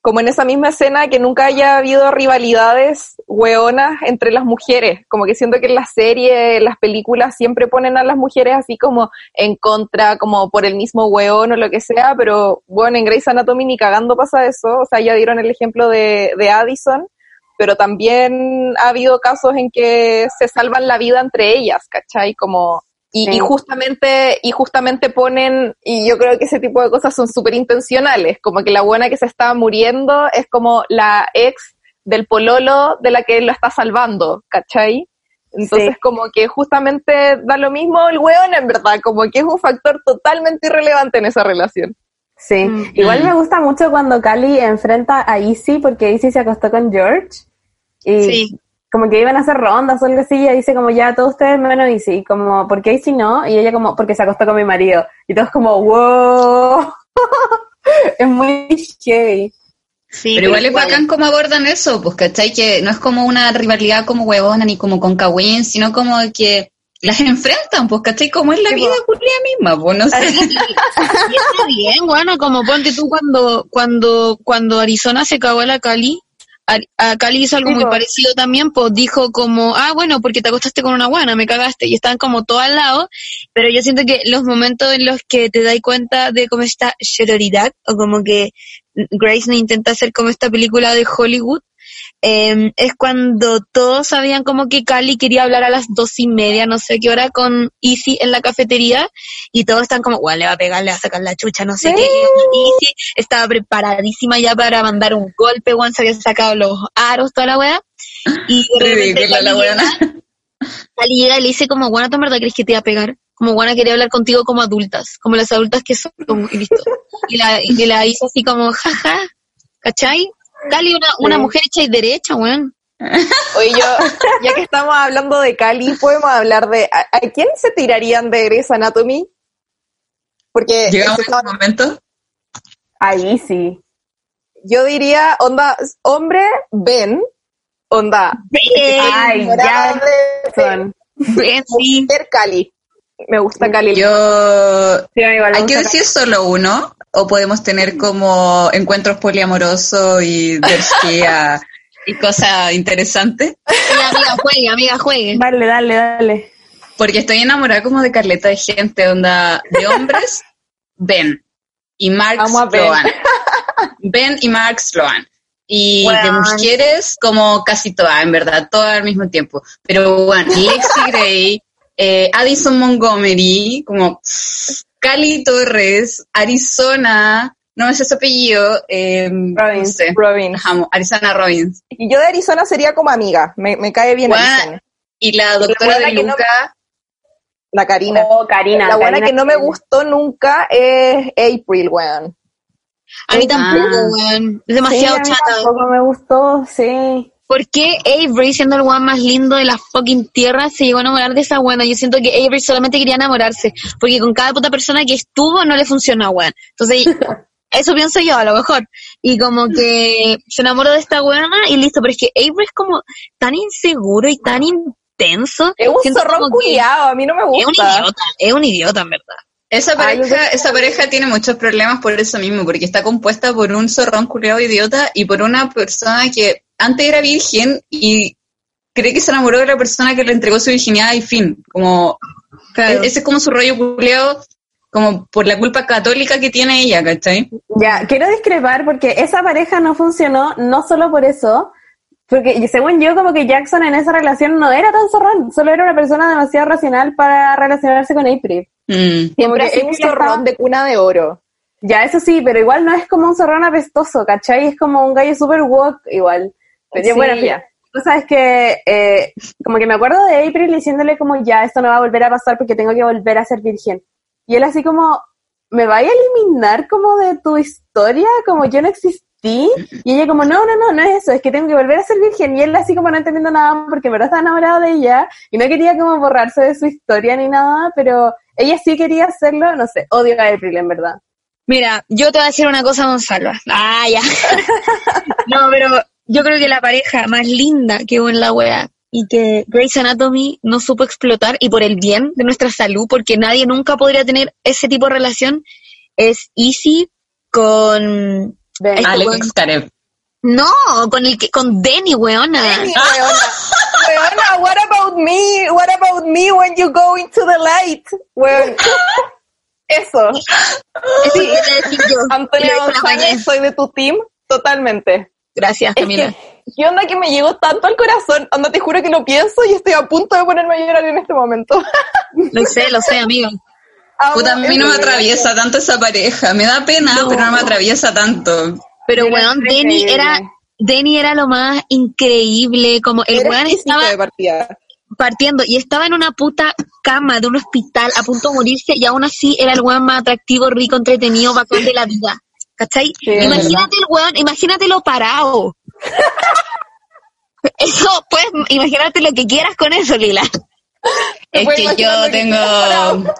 como en esa misma escena, que nunca haya habido rivalidades hueonas entre las mujeres. Como que siento que en las series, en las películas, siempre ponen a las mujeres así como en contra, como por el mismo hueón o lo que sea, pero bueno, en Grey's Anatomy ni cagando pasa eso. O sea, ya dieron el ejemplo de, de Addison, pero también ha habido casos en que se salvan la vida entre ellas, ¿cachai? Como, y, Sí. y justamente, y justamente ponen, y yo creo que ese tipo de cosas son súper intencionales, como que la buena que se está muriendo es como la ex del pololo de la que lo está salvando, ¿cachai? Entonces Sí. como que justamente da lo mismo el weón en verdad, como que es un factor totalmente irrelevante en esa relación. Sí, Mm. igual me gusta mucho cuando Cali enfrenta a Izzy, porque Izzy se acostó con George. Y Sí. como que iban a hacer rondas o algo así, y ella dice como ya todos ustedes menos Izzy, y como, ¿por qué Izzy no? Y ella como, porque se acostó con mi marido. Y todos como, wow. es muy heavy. Sí, Pero igual es bacán cómo abordan eso, pues, ¿cachai? Que no es como una rivalidad como huevona ni como con Kawin, sino como que las enfrentan, pues, ¿cachai? Como es la Sí, vida culia misma, pues, no sé. Y está bien, bueno, como ponte tú cuando, cuando, cuando Arizona se cagó a la Cali, a, a Cali hizo algo muy parecido también, pues dijo como, ah, bueno, porque te acostaste con una buena, me cagaste, y estaban como todos al lado, pero yo siento que los momentos en los que te das cuenta de cómo esta sororidad, o como que Grace no intenta hacer como esta película de Hollywood, eh, es cuando todos sabían como que Cali quería hablar a las dos y media, no sé qué hora, con Izzy en la cafetería, y todos están como, bueno, le va a pegar, le va a sacar la chucha, no sé qué. Y Izzy estaba preparadísima ya para mandar un golpe, Juan se había sacado los aros, toda la weá. Y Ridícula la llega- Cali llega y le dice como, bueno, ¿tú en verdad crees que te iba a pegar? Como, bueno, quería hablar contigo como adultas, como las adultas que son, y listo. Y la, y la hizo así como, jaja, ¿cachai? Cali, una, una Sí. mujer hecha y derecha, weón. Oye, yo, ya que estamos hablando de Cali, podemos hablar de, ¿a, a quién se tirarían de Grey's Anatomy? Porque Llegamos a ese momento. A Izzy. yo diría, onda, hombre, Ben, onda, Ay, ya son. Ben, sí. mujer Cali. Me gusta Cali. Yo, Sí, igual ¿hay que decir solo uno? ¿O podemos tener como encuentros poliamorosos y diversidad y cosas interesantes? Sí, amiga, juegue, amiga, juegue. Dale, dale, dale. Porque estoy enamorada como de Carleta de gente, onda, de hombres, Ben y Ben. Sloan. Ben y Mark Sloan. Y de mujeres, como casi todas, en verdad, todas al mismo tiempo. Pero bueno, Lexi Gray, eh, Addison Montgomery, como Cali Torres, Arizona, no me sé su apellido, eh, no Robbins. sé, Robin. Ajá, Arizona Robbins. Y yo de Arizona sería como amiga. Me, me cae bien Guau. Arizona. Y la doctora de no- Luca, La Karina. Oh, Karina. la buena Karina que no me gustó nunca es April, weón. A mí tampoco, weón. Es demasiado Sí, a mí chata. tampoco me gustó, sí. ¿Por qué Avery, siendo el weón más lindo de la fucking tierra, se llegó a enamorar de esa buena? Yo siento que Avery solamente quería enamorarse, porque con cada puta persona que estuvo no le funcionó, weón. Entonces, eso pienso yo, a lo mejor. Y como que se enamoró de esta buena y listo, pero es que Avery es como tan inseguro y tan intenso. Es un Siento zorrón culiado, a mí no me Es un gusta. idiota, es un idiota, en verdad. Esa pareja, esa pareja tiene muchos problemas por eso mismo, porque está compuesta por un zorrón culiado idiota y por una persona que antes era virgen y cree que se enamoró de la persona que le entregó su virginidad y fin. Como, Claro. e- ese es como su rollo culiado, como por la culpa católica que tiene ella, ¿cachai? Ya, quiero discrepar porque esa pareja no funcionó, no solo por eso, porque según yo, como que Jackson en esa relación no era tan zorrón, solo era una persona demasiado racional para relacionarse con April. Mm. Siempre es un estaba- zorrón de cuna de oro. Ya, eso sí, pero igual no es como un zorrón apestoso, ¿cachai? Es como un gallo super woke igual. Pero Sí. bueno, ya. Tú sabes que, eh, como que me acuerdo de April diciéndole como, ya, esto no va a volver a pasar porque tengo que volver a ser virgen. Y él así como, ¿me vaya a eliminar como de tu historia? Como yo no existí. Y ella como, no, no, no, no es eso, es que tengo que volver a ser virgen. Y él así como no entendiendo nada porque en verdad estaba enamorado de ella y no quería como borrarse de su historia ni nada, pero ella sí quería hacerlo, no sé, odio a April en verdad. Mira, yo te voy a decir una cosa, Gonzalo. Ah, ya. no, pero yo creo que la pareja más linda que hubo en la wea y que Grey's Anatomy no supo explotar y por el bien de nuestra salud, porque nadie nunca podría tener ese tipo de relación, es Easy con... Ay, Alex Karev. No, con el que, con Denny, weona. Denny, weona. Weona, what about me? What about me when you go into the light? Weón. Eso. Antonia González, mañana. soy de tu team, totalmente. Gracias, Es Camila. que, ¿qué onda que me llegó tanto al corazón? Onda, te juro que lo pienso y estoy a punto de ponerme a llorar en este momento. Lo sé, lo sé, amigo. Amo Puta, a mí no me atraviesa tanto esa pareja. Me da pena, pero no me atraviesa tanto. Pero, Mira, weón, es Denny era, Denny era lo más increíble, como el Era weón estaba de partida. partiendo y estaba en una puta cama de un hospital a punto de morirse y aún así era el weón más atractivo, rico, entretenido, bacán de la vida. ¿Cachai? Sí, imagínate el weón, imagínatelo parado. Eso, pues, imagínate lo que quieras con eso, Lila. Es que yo tengo...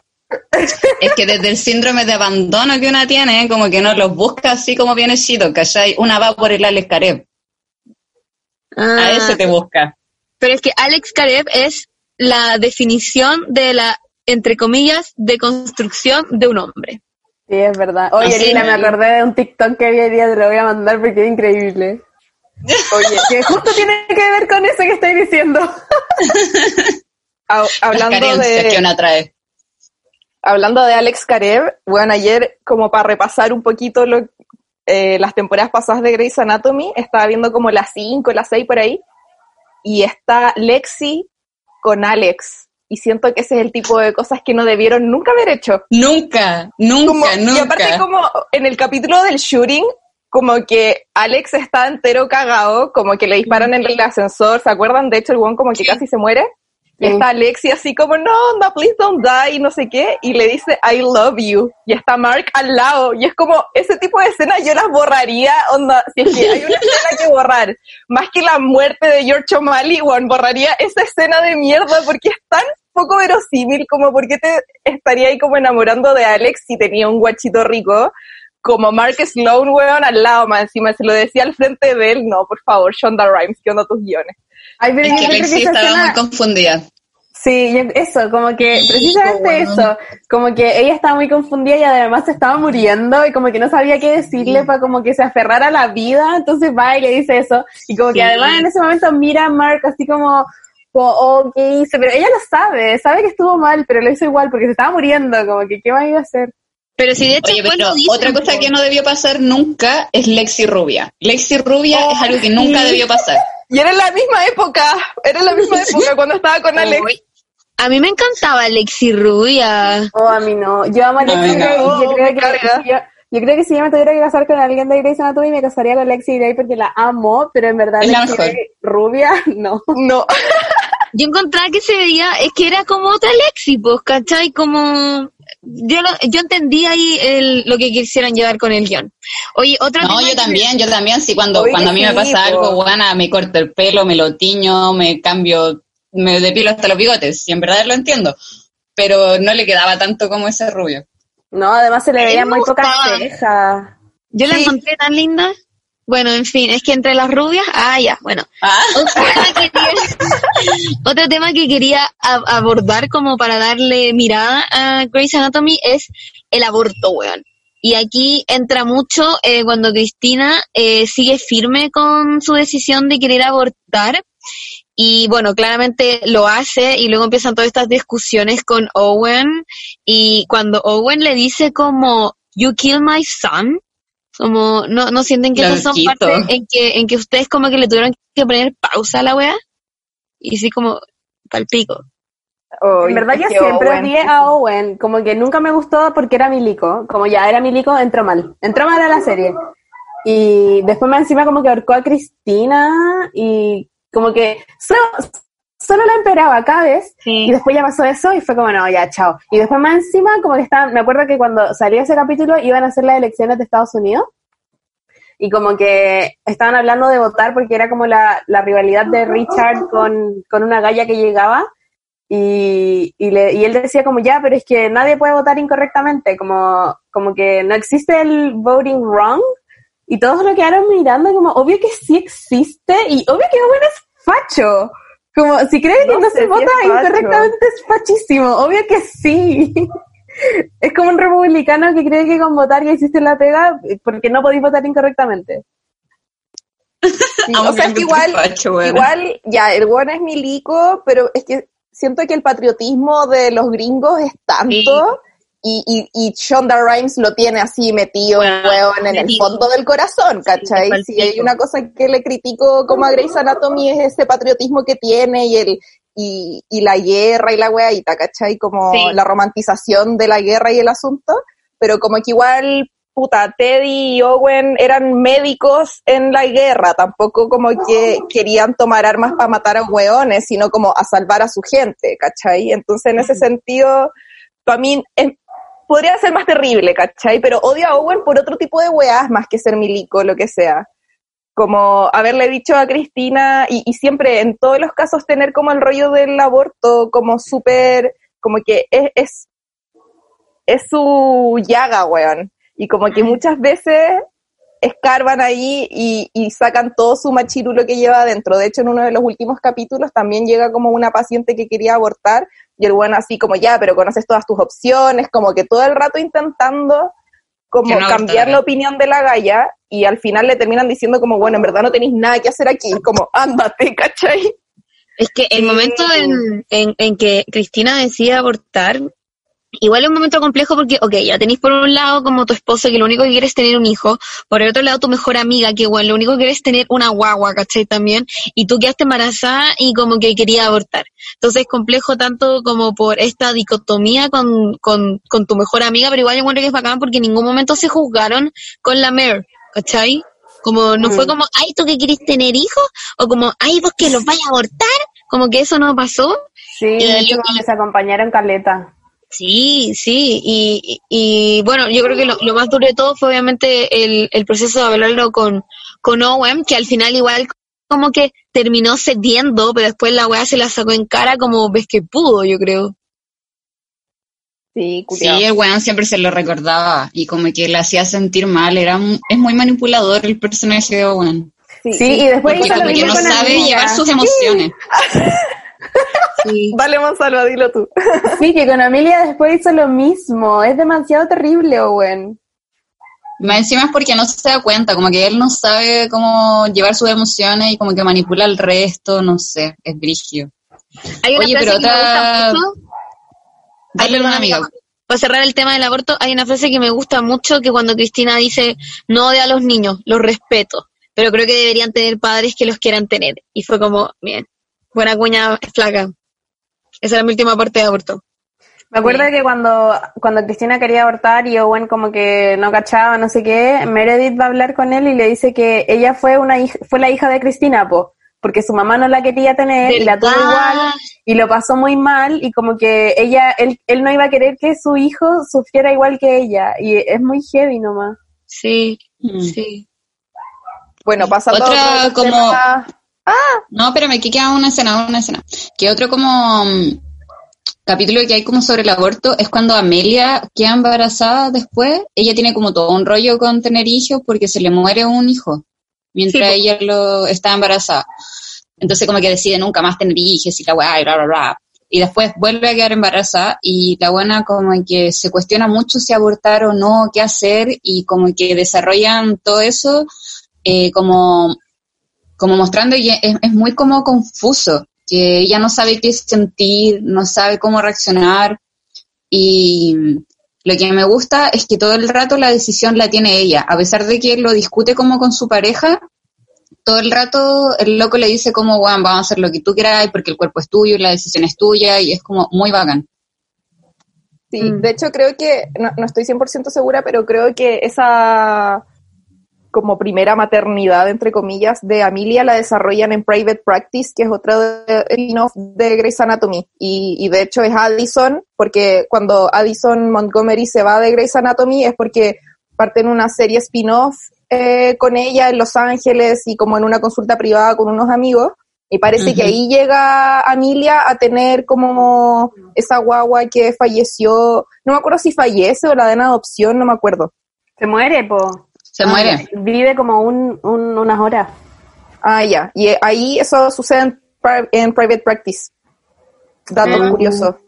Es que desde el síndrome de abandono que una tiene, como que no los busca así como bienecitos, ¿cachai? Una va por el Alex Karev. A Ah, ese te busca. Pero es que Alex Karev es la definición de la, entre comillas, deconstrucción de un hombre. Sí, es verdad. Oye, Así Lina, me acordé de un TikTok que había día, te lo voy a mandar porque es increíble. Oye, que justo tiene que ver con eso que estoy diciendo. Hablando de, que una trae. hablando de Alex Karev, bueno, ayer, como para repasar un poquito lo, eh, las temporadas pasadas de Grey's Anatomy, estaba viendo como las 5, las 6 por ahí, y está Lexi con Alex. Y siento que ese es el tipo de cosas que no debieron nunca haber hecho. Nunca, nunca, Como- nunca. Y aparte como en el capítulo del shooting, como que Alex está entero cagado, como que le disparan en el ascensor, ¿se acuerdan? De hecho, el weón como que casi se muere. Y está Alexi así como, no, no, please don't die, y no sé qué, y le dice, I love you. Y está Mark al lado, y es como, ese tipo de escenas yo las borraría, onda, si es que hay una escena que borrar, más que la muerte de George O'Malley, weón, borraría esa escena de mierda, porque es tan poco verosímil, como, ¿por qué te estaría ahí como enamorando de Alex si tenía un guachito rico? Como Mark Sloan, weón, al lado, más encima, se lo decía al frente de él, no, por favor, Shonda Rhimes, ¿qué onda tus guiones? Ay, pero Es que esa estaba escena- muy confundida. Sí, eso, como que precisamente eso, como que ella estaba muy confundida y además se estaba muriendo y como que no sabía qué decirle para como que se aferrara a la vida, entonces va y le dice eso y como Sí. que además en ese momento mira a Mark así como, como, oh, ¿qué hice? Pero ella lo sabe, sabe que estuvo mal, pero lo hizo igual porque se estaba muriendo, como que ¿qué más iba a hacer? Pero si de hecho Oye, después pero lo dicen, otra cosa que no debió pasar nunca es Lexi Rubia. Lexi Rubia es algo que nunca debió pasar. Y era en la misma época, era en la misma época cuando estaba con Alex. A mí me encantaba Lexi Rubia. Oh, a mí no, yo amo a Lexi y yo Oh, creo que yo, yo creo que si yo me tuviera que casar con alguien de Grey's Anatomy me casaría con Lexi Gray porque la amo, pero en verdad Es la Lexi mejor. Rubia, no. No, Yo encontraba que se veía, es que era como otra Lexi, pues, ¿cachai? Como, yo, lo- yo entendí ahí el- lo que quisieran llevar con el guion. Oye, otra No, yo también, yo también, sí, cuando, Oye, cuando a mí me pasa po. algo, buena, me corto el pelo, me lo tiño, me cambio, me depilo hasta los bigotes, y en verdad lo entiendo, pero no le quedaba tanto como ese rubio. No, además se le A mí veían me muy pocas gustaba. cejas. Yo la Sí. encontré tan linda. Bueno, en fin, es que entre las rubias, ah, ya, bueno. Ah, Otro tema que quería, otro tema que quería a- abordar como para darle mirada a Grey's Anatomy es el aborto, weón. Y aquí entra mucho eh, cuando Cristina eh, sigue firme con su decisión de querer abortar. Y bueno, claramente lo hace y luego empiezan todas estas discusiones con Owen. Y cuando Owen le dice como, you kill my son, como, no, no sienten que esas son partes en que, en que ustedes como que le tuvieron que poner pausa a la wea. Y sí como, palpico. En verdad yo siempre odié a Owen, como que nunca me gustó porque era milico, como ya era milico, entró mal, entró mal a la serie. Y después más encima como que ahorcó a Cristina y como que solo, solo la empeoraba cada vez y después ya pasó eso y fue como no, ya, chao. Y después más encima como que estaban, me acuerdo que cuando salió ese capítulo iban a hacer las elecciones de Estados Unidos y como que estaban hablando de votar porque era como la, la rivalidad de Richard con, con una galla que llegaba y, y, le, y él decía como ya, pero es que nadie puede votar incorrectamente, como, como que no existe el voting wrong y todos lo quedaron mirando como obvio que sí existe y obvio que Owen es facho. Como si crees que No se vota incorrectamente es fachísimo, obvio que sí. Es como un republicano que cree que con votar ya hiciste la pega porque no podéis votar incorrectamente. Sí, Amo o sea, es que igual, facho, igual, ya, el weón es milico, pero es que siento que el patriotismo de los gringos es tanto y, y, y Shonda Rhimes lo tiene así metido, Bueno, weón, en el fondo del corazón, ¿cachai? Sí, Si hay una cosa que le critico como a Grey's Anatomy es ese patriotismo que tiene y el y, y la guerra y la weadita, ¿cachai? Como Sí. la romantización de la guerra y el asunto, pero como que igual puta, Teddy y Owen eran médicos en la guerra, tampoco como que querían tomar armas para matar a hueones, sino como a salvar a su gente, ¿cachai? Entonces, en ese sentido, para mí es- podría ser más terrible, ¿cachai? Pero odio a Owen por otro tipo de weás más que ser milico, lo que sea. Como haberle dicho a Cristina, y, y siempre en todos los casos tener como el rollo del aborto como súper, como que es, es, es su llaga, weón. Y como que muchas veces escarban ahí y, y sacan todo su machirulo que lleva adentro. De hecho, en uno de los últimos capítulos también llega como una paciente que quería abortar y el bueno así como ya, pero conoces todas tus opciones, como que todo el rato intentando como no cambiar la opinión de la galla y al final le terminan diciendo como, bueno, en verdad no tenéis nada que hacer aquí, como, ándate, ¿cachai? Es que el momento en, en, en que Cristina decide abortar, igual es un momento complejo porque, ok, ya tenéis por un lado como tu esposo que lo único que quiere es tener un hijo, por el otro lado tu mejor amiga que, bueno, lo único que quiere es tener una guagua, ¿cachai? También, y tú quedaste embarazada y como que quería abortar. Entonces es complejo tanto como por esta dicotomía con, con, con tu mejor amiga, pero igual yo encuentro que es bacán porque en ningún momento se juzgaron con la Mer, ¿cachai? Como no fue como, ay, tú que quieres tener hijos, o como, ay, vos que los vayas a abortar, como que eso no pasó. Sí, de Y- hecho como que se acompañaron Caleta. Sí, sí, y, bueno, yo creo que lo, lo más duro de todo fue obviamente el, el proceso de hablarlo con, con Owen, que al final igual como que terminó cediendo, pero después la weá se la sacó en cara como ves que pudo, yo creo. Sí, Sí, el weón siempre se lo recordaba y como que le hacía sentir mal. Era es muy manipulador el personaje de Owen. Sí, y después Porque hizo lo como que no con sabe llevar sus emociones. Sí. Dale, Gonzalo, dilo tú. Sí, que con Amelia después hizo lo mismo. Es demasiado terrible, Owen. Más encima es porque no se da cuenta, como que él no sabe cómo llevar sus emociones y como que manipula al resto, no sé, es brígido. Hay una Oye, frase pero que me otra- gusta mucho. Dale Ay, una amiga. Para cerrar el tema del aborto, hay una frase que me gusta mucho que cuando Cristina dice, no odio a los niños, los respeto, pero creo que deberían tener padres que los quieran tener. Y fue como, bien, buena cuña flaca. Esa era mi última parte de aborto. Me acuerdo que cuando, cuando Cristina quería abortar y Owen como que no cachaba, no sé qué, Meredith va a hablar con él y le dice que ella fue una hija, fue la hija de Cristina, po. porque su mamá no la quería tener y la tuvo igual y lo pasó muy mal y como que ella, él, él no iba a querer que su hijo sufriera igual que ella y es muy heavy nomás. Sí, Mm. sí. Bueno, pasando Otra a otro como- tema- No, espérame, que queda una escena, una escena. Que otro como mm, capítulo que hay como sobre el aborto es cuando Amelia queda embarazada después. Ella tiene como todo un rollo con tener hijos porque se le muere un hijo mientras Sí, ella lo está embarazada. Entonces como que decide nunca más tener hijos y la weá y bla, bla, bla. Y después vuelve a quedar embarazada y la buena como que se cuestiona mucho si abortar o no, qué hacer y como que desarrollan todo eso eh, como como mostrando y es, es muy como confuso, que ella no sabe qué sentir, no sabe cómo reaccionar y lo que me gusta es que todo el rato la decisión la tiene ella, a pesar de que lo discute como con su pareja, todo el rato el loco le dice como, bueno, vamos a hacer lo que tú quieras porque el cuerpo es tuyo y la decisión es tuya y es como muy bacán. Sí, Mm. de hecho creo que, no, no estoy 100% segura, pero creo que esa como primera maternidad, entre comillas, de Amelia la desarrollan en Private Practice, que es otro de, spin-off de Grey's Anatomy. Y, y de hecho es Addison, porque cuando Addison Montgomery se va de Grey's Anatomy es porque parten una serie spin-off eh, con ella en Los Ángeles y como en una consulta privada con unos amigos. Y parece que ahí llega Amelia a tener como esa guagua que falleció, no me acuerdo si fallece o la dan adopción, no me acuerdo. Se muere, po. Se muere. Vive como un, un- unas horas. Ah, ya. Y eh, ahí eso sucede en, en Private Practice. Dato Mm. curioso.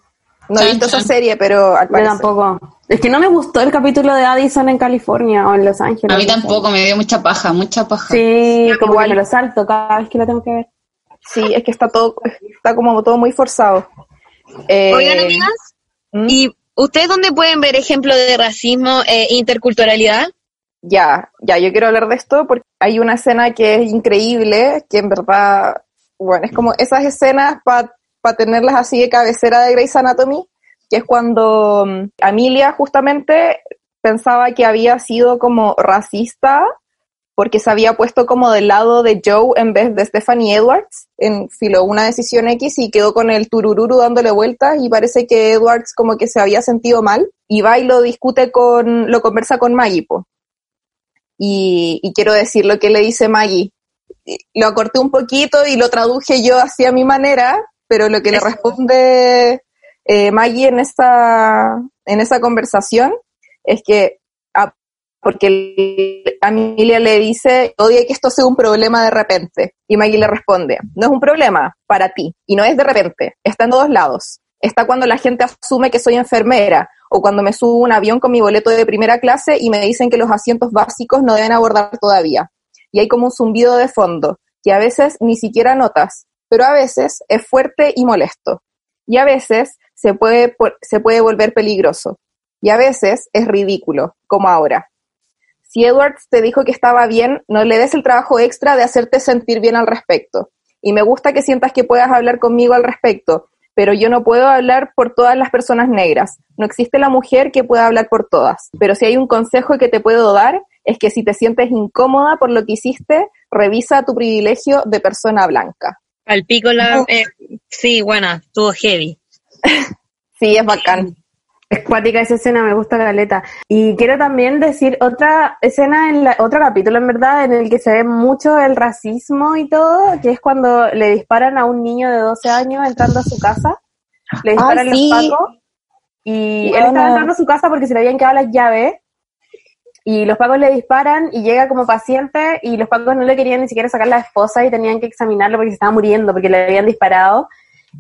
No he visto esa serie, pero al Yo parecer. tampoco. Es que no me gustó el capítulo de Addison en California o en Los Ángeles. A mí tampoco, me dio mucha paja, mucha paja. Sí, Sí, como igual. que me lo salto cada vez que lo tengo que ver. Sí, es que está todo, está como todo muy forzado. Eh, Oigan, amigas, ¿Mm? ¿y ustedes dónde pueden ver ejemplos de racismo e interculturalidad? Ya, ya, yo quiero hablar de esto porque hay una escena que es increíble, que en verdad, bueno, es como esas escenas para tenerlas así de cabecera de Grey's Anatomy, que es cuando mm, Amelia justamente pensaba que había sido como racista porque se había puesto como del lado de Joe en vez de Stephanie Edwards en filo una decisión X y quedó con el turururu dándole vueltas y parece que Edwards como que se había sentido mal y va y lo discute con, lo conversa con Maggie, po. Y, y quiero decir lo que le dice Maggie. Lo acorté un poquito y lo traduje yo hacia mi manera, pero lo que le responde eh, Maggie en esa, en esa conversación es que, ah, porque el- Amelia le dice, odia que esto sea un problema de repente. Y Maggie le responde, no es un problema para ti, y no es de repente, está en todos lados. Está cuando la gente asume que soy enfermera, o cuando me subo a un avión con mi boleto de primera clase y me dicen que los asientos básicos no deben abordar todavía. Y hay como un zumbido de fondo, que a veces ni siquiera notas, pero a veces es fuerte y molesto. Y a veces se puede, se puede volver peligroso. Y a veces es ridículo, como ahora. Si Edwards te dijo que estaba bien, no le des el trabajo extra de hacerte sentir bien al respecto. Y me gusta que sientas que puedas hablar conmigo al respecto, pero yo no puedo hablar por todas las personas negras. No existe la mujer que pueda hablar por todas. Pero si hay un consejo que te puedo dar, es que si te sientes incómoda por lo que hiciste, revisa tu privilegio de persona blanca. Al pico la... eh, sí, buena, estuvo heavy. Sí, es bacán. Es cuática esa escena, me gusta caleta. Y quiero también decir otra escena, en la, otro capítulo en verdad, en el que se ve mucho el racismo y todo, que es cuando le disparan a un niño de 12 años entrando a su casa. Le disparan sí. los pacos. Y él estaba entrando a su casa porque se le habían quedado las llaves. Y los pacos le disparan y llega como paciente y los pacos no le querían ni siquiera sacar la esposa y tenían que examinarlo porque se estaba muriendo, porque le habían disparado.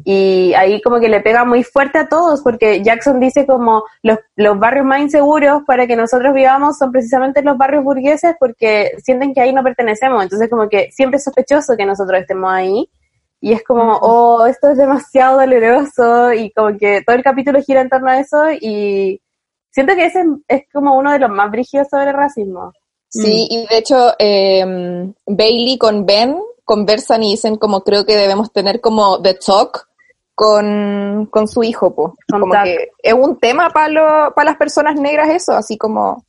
Y ahí como que le pega muy fuerte a todos, porque Jackson dice como los, los barrios más inseguros para que nosotros vivamos son precisamente los barrios burgueses porque sienten que ahí no pertenecemos. Entonces como que siempre es sospechoso que nosotros estemos ahí. Y es como, oh, esto es demasiado doloroso y como que todo el capítulo gira en torno a eso y siento que ese es, como uno de los más brígidos sobre el racismo. Sí, y de hecho, eh, Bailey con Ben conversan y dicen como creo que debemos tener como the talk con, con su hijo, po. Como que es un tema para para las personas negras eso, así como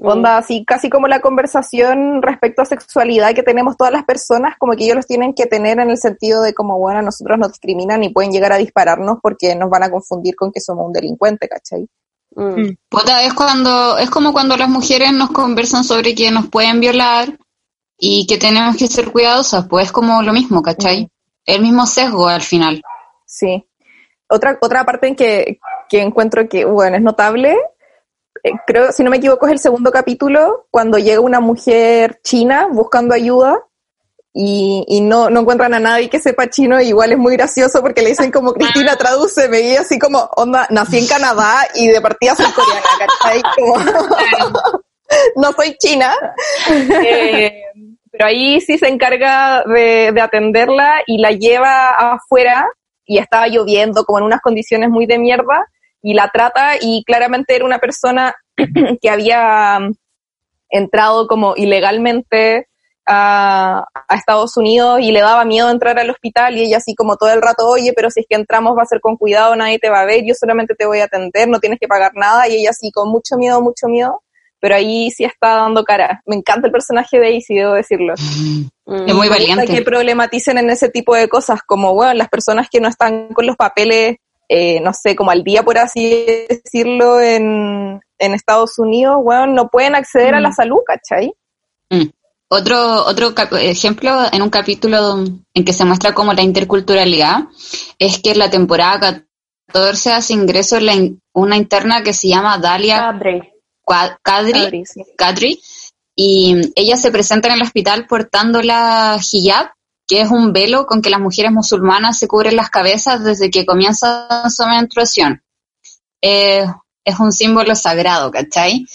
Onda, así casi como la conversación respecto a sexualidad que tenemos todas las personas, como que ellos los tienen que tener en el sentido de como, bueno, a nosotros nos discriminan y pueden llegar a dispararnos porque nos van a confundir con que somos un delincuente, ¿cachai? Mm. Puta, es cuando, es como cuando las mujeres nos conversan sobre que nos pueden violar y que tenemos que ser cuidadosas, pues es como lo mismo, ¿cachai? El mismo sesgo al final. Sí. Otra, otra parte en que, que encuentro que, bueno, es notable, eh, creo, si no me equivoco, es el segundo capítulo, cuando llega una mujer china buscando ayuda y, y no, no encuentran a nadie que sepa chino, igual es muy gracioso porque le dicen como, Cristina, traduce, me guía así como, onda, nací en Canadá y de partida soy coreana, ¿cachai? Como, no soy china. Eh, pero ahí sí se encarga de, de atenderla y la lleva afuera y estaba lloviendo como en unas condiciones muy de mierda y la trata y claramente era una persona que había um, entrado como ilegalmente a, a Estados Unidos y le daba miedo entrar al hospital y ella así como todo el rato, oye, pero si es que entramos va a ser con cuidado, nadie te va a ver, yo solamente te voy a atender, no tienes que pagar nada y ella así con mucho miedo, mucho miedo, pero ahí sí está dando cara. Me encanta el personaje de Daisy, debo decirlo. Es muy Me gusta valiente. que problematicen en ese tipo de cosas, como, bueno, las personas que no están con los papeles, eh, no sé, como al día, por así decirlo, en, en Estados Unidos, bueno, no pueden acceder a la salud, ¿cachai? Mm. Otro, otro ejemplo en un capítulo en que se muestra como la interculturalidad es que en la temporada 14 hace ingreso la in- una interna que se llama Dalia. Kadri, Adri, sí. Kadri, y ella se presenta en el hospital portando la hijab, que es un velo con que las mujeres musulmanas se cubren las cabezas desde que comienza su menstruación. Eh, es un símbolo sagrado, ¿cachai?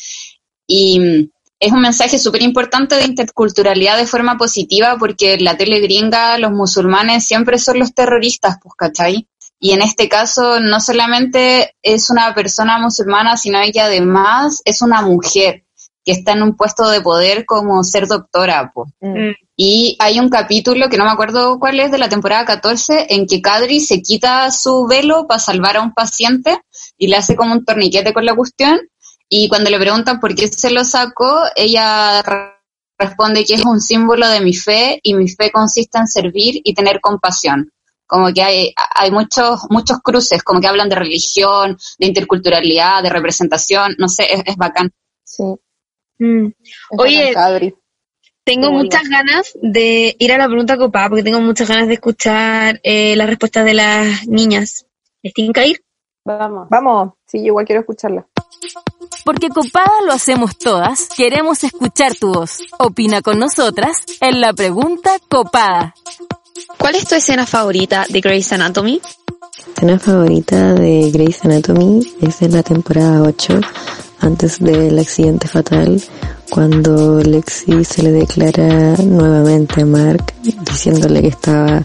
Y es un mensaje súper importante de interculturalidad de forma positiva porque en la tele gringa los musulmanes siempre son los terroristas, pues, ¿cachai? Y en este caso no solamente es una persona musulmana, sino ella además es una mujer que está en un puesto de poder como ser doctora, pues. Mm. Y hay un capítulo que no me acuerdo cuál es de la temporada 14 en que Kadri se quita su velo para salvar a un paciente y le hace como un torniquete con la cuestión y cuando le preguntan por qué se lo sacó, ella re- responde que es un símbolo de mi fe y mi fe consiste en servir y tener compasión. Como que hay, hay muchos, muchos cruces, como que hablan de religión, de interculturalidad, de representación, no sé, es, es bacán. Sí. Mm. es Oye, bacán. Tengo Muy muchas ganas de ir a la pregunta copada porque tengo muchas ganas de escuchar eh, las respuestas de las niñas. ¿Les tienen que ir? Vamos. Vamos, sí, yo igual quiero escucharla. Porque copada lo hacemos todas, queremos escuchar tu voz. Opina con nosotras en la pregunta copada. ¿Cuál es tu escena favorita de Grey's Anatomy? escena favorita de Grey's Anatomy es en la temporada 8, antes del accidente fatal, cuando Lexi se le declara nuevamente a Mark, diciéndole que estaba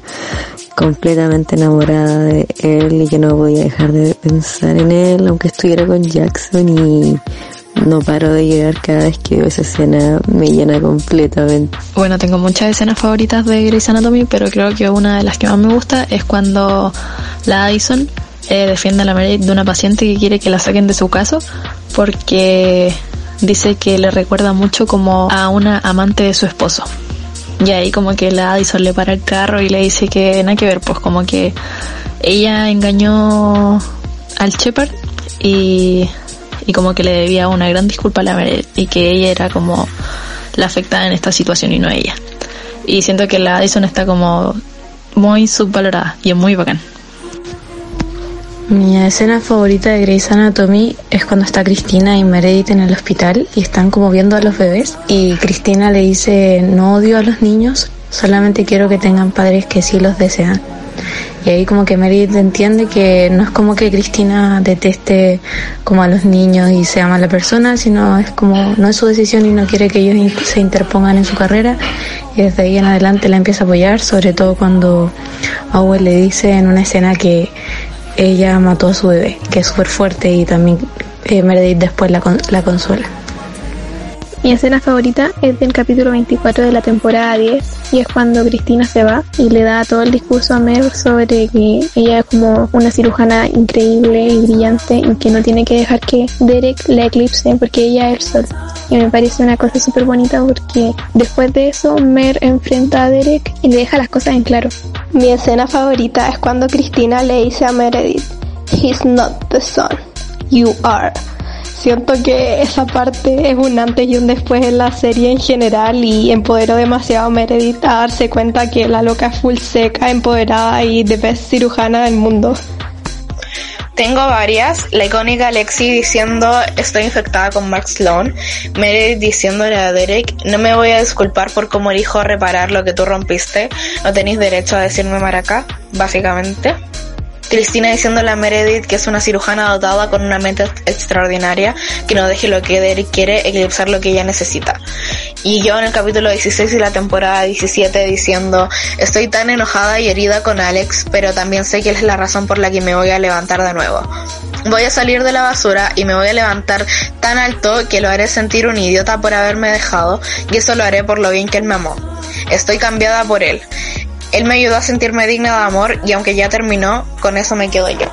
completamente enamorada de él y que no podía dejar de pensar en él, aunque estuviera con Jackson y no paro de llorar cada vez que veo esa escena, me llena completamente. Bueno, tengo muchas escenas favoritas de Grey's Anatomy, pero creo que una de las que más me gusta es cuando la Addison eh, defiende a la Meredith de una paciente que quiere que la saquen de su caso porque dice que le recuerda mucho como a una amante de su esposo. Y ahí como que la Addison le para el carro y le dice que nada que ver, pues como que ella engañó al Shepard y, y como que le debía una gran disculpa a la Meredith y que ella era como la afectada en esta situación y no ella. Y siento que la Addison está como muy subvalorada y es muy bacán. Mi escena favorita de Grey's Anatomy es cuando está Cristina y Meredith en el hospital y están como viendo a los bebés y Cristina le dice no odio a los niños, solamente quiero que tengan padres que sí los desean. Y ahí como que Meredith entiende que no es como que Cristina deteste como a los niños y sea mala persona, sino es como no es su decisión y no quiere que ellos se interpongan en su carrera y desde ahí en adelante la empieza a apoyar, sobre todo cuando Owen le dice en una escena que ella mató a su bebé, que es súper fuerte y también eh, Meredith después la, la consuela. Mi escena favorita es del capítulo 24 de la temporada 10 y es cuando Cristina se va y le da todo el discurso a Mer sobre que ella es como una cirujana increíble y brillante y que no tiene que dejar que Derek la eclipse porque ella es el sol. Y me parece una cosa súper bonita porque después de eso Mer enfrenta a Derek y le deja las cosas en claro. Mi escena favorita es cuando Cristina le dice a Meredith, He's not the sun, you are. Siento que esa parte es un antes y un después en la serie en general y empoderó demasiado a Meredith a darse cuenta que la loca es full seca, empoderada y de best cirujana del mundo. Tengo varias. La icónica Lexi diciendo estoy infectada con Mark Sloan. Meredith diciéndole a Derek no me voy a disculpar por cómo elijo reparar lo que tú rompiste. No tenéis derecho a decirme maraca, básicamente. Cristina diciéndole a Meredith que es una cirujana dotada con una mente extraordinaria, que no deje lo que Derek quiere eclipsar lo que ella necesita. Y yo en el capítulo 16 y la temporada 17 diciendo, estoy tan enojada y herida con Alex, pero también sé que él es la razón por la que me voy a levantar de nuevo. Voy a salir de la basura y me voy a levantar tan alto que lo haré sentir un idiota por haberme dejado y eso lo haré por lo bien que él me amó. Estoy cambiada por él. Él me ayudó a sentirme digna de amor y aunque ya terminó, con eso me quedo yo.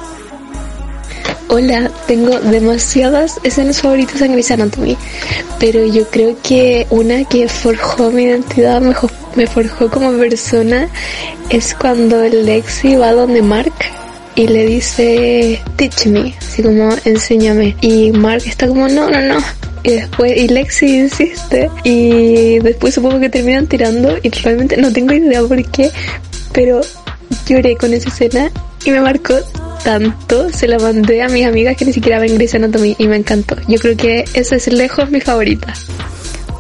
Hola, tengo demasiadas escenas favoritas en Grey's Anatomy, pero yo creo que una que forjó mi identidad, me, me forjó como persona, es cuando Lexi va donde Mark y le dice, teach me, así como, enséñame. Y Mark está como, no, no, no. Y después, y Lexi insiste, y después supongo que terminan tirando, y realmente no tengo idea por qué, pero lloré con esa escena y me marcó tanto, se la mandé a mis amigas que ni siquiera ven Grey's Anatomy y me encantó. Yo creo que esa es lejos mi favorita.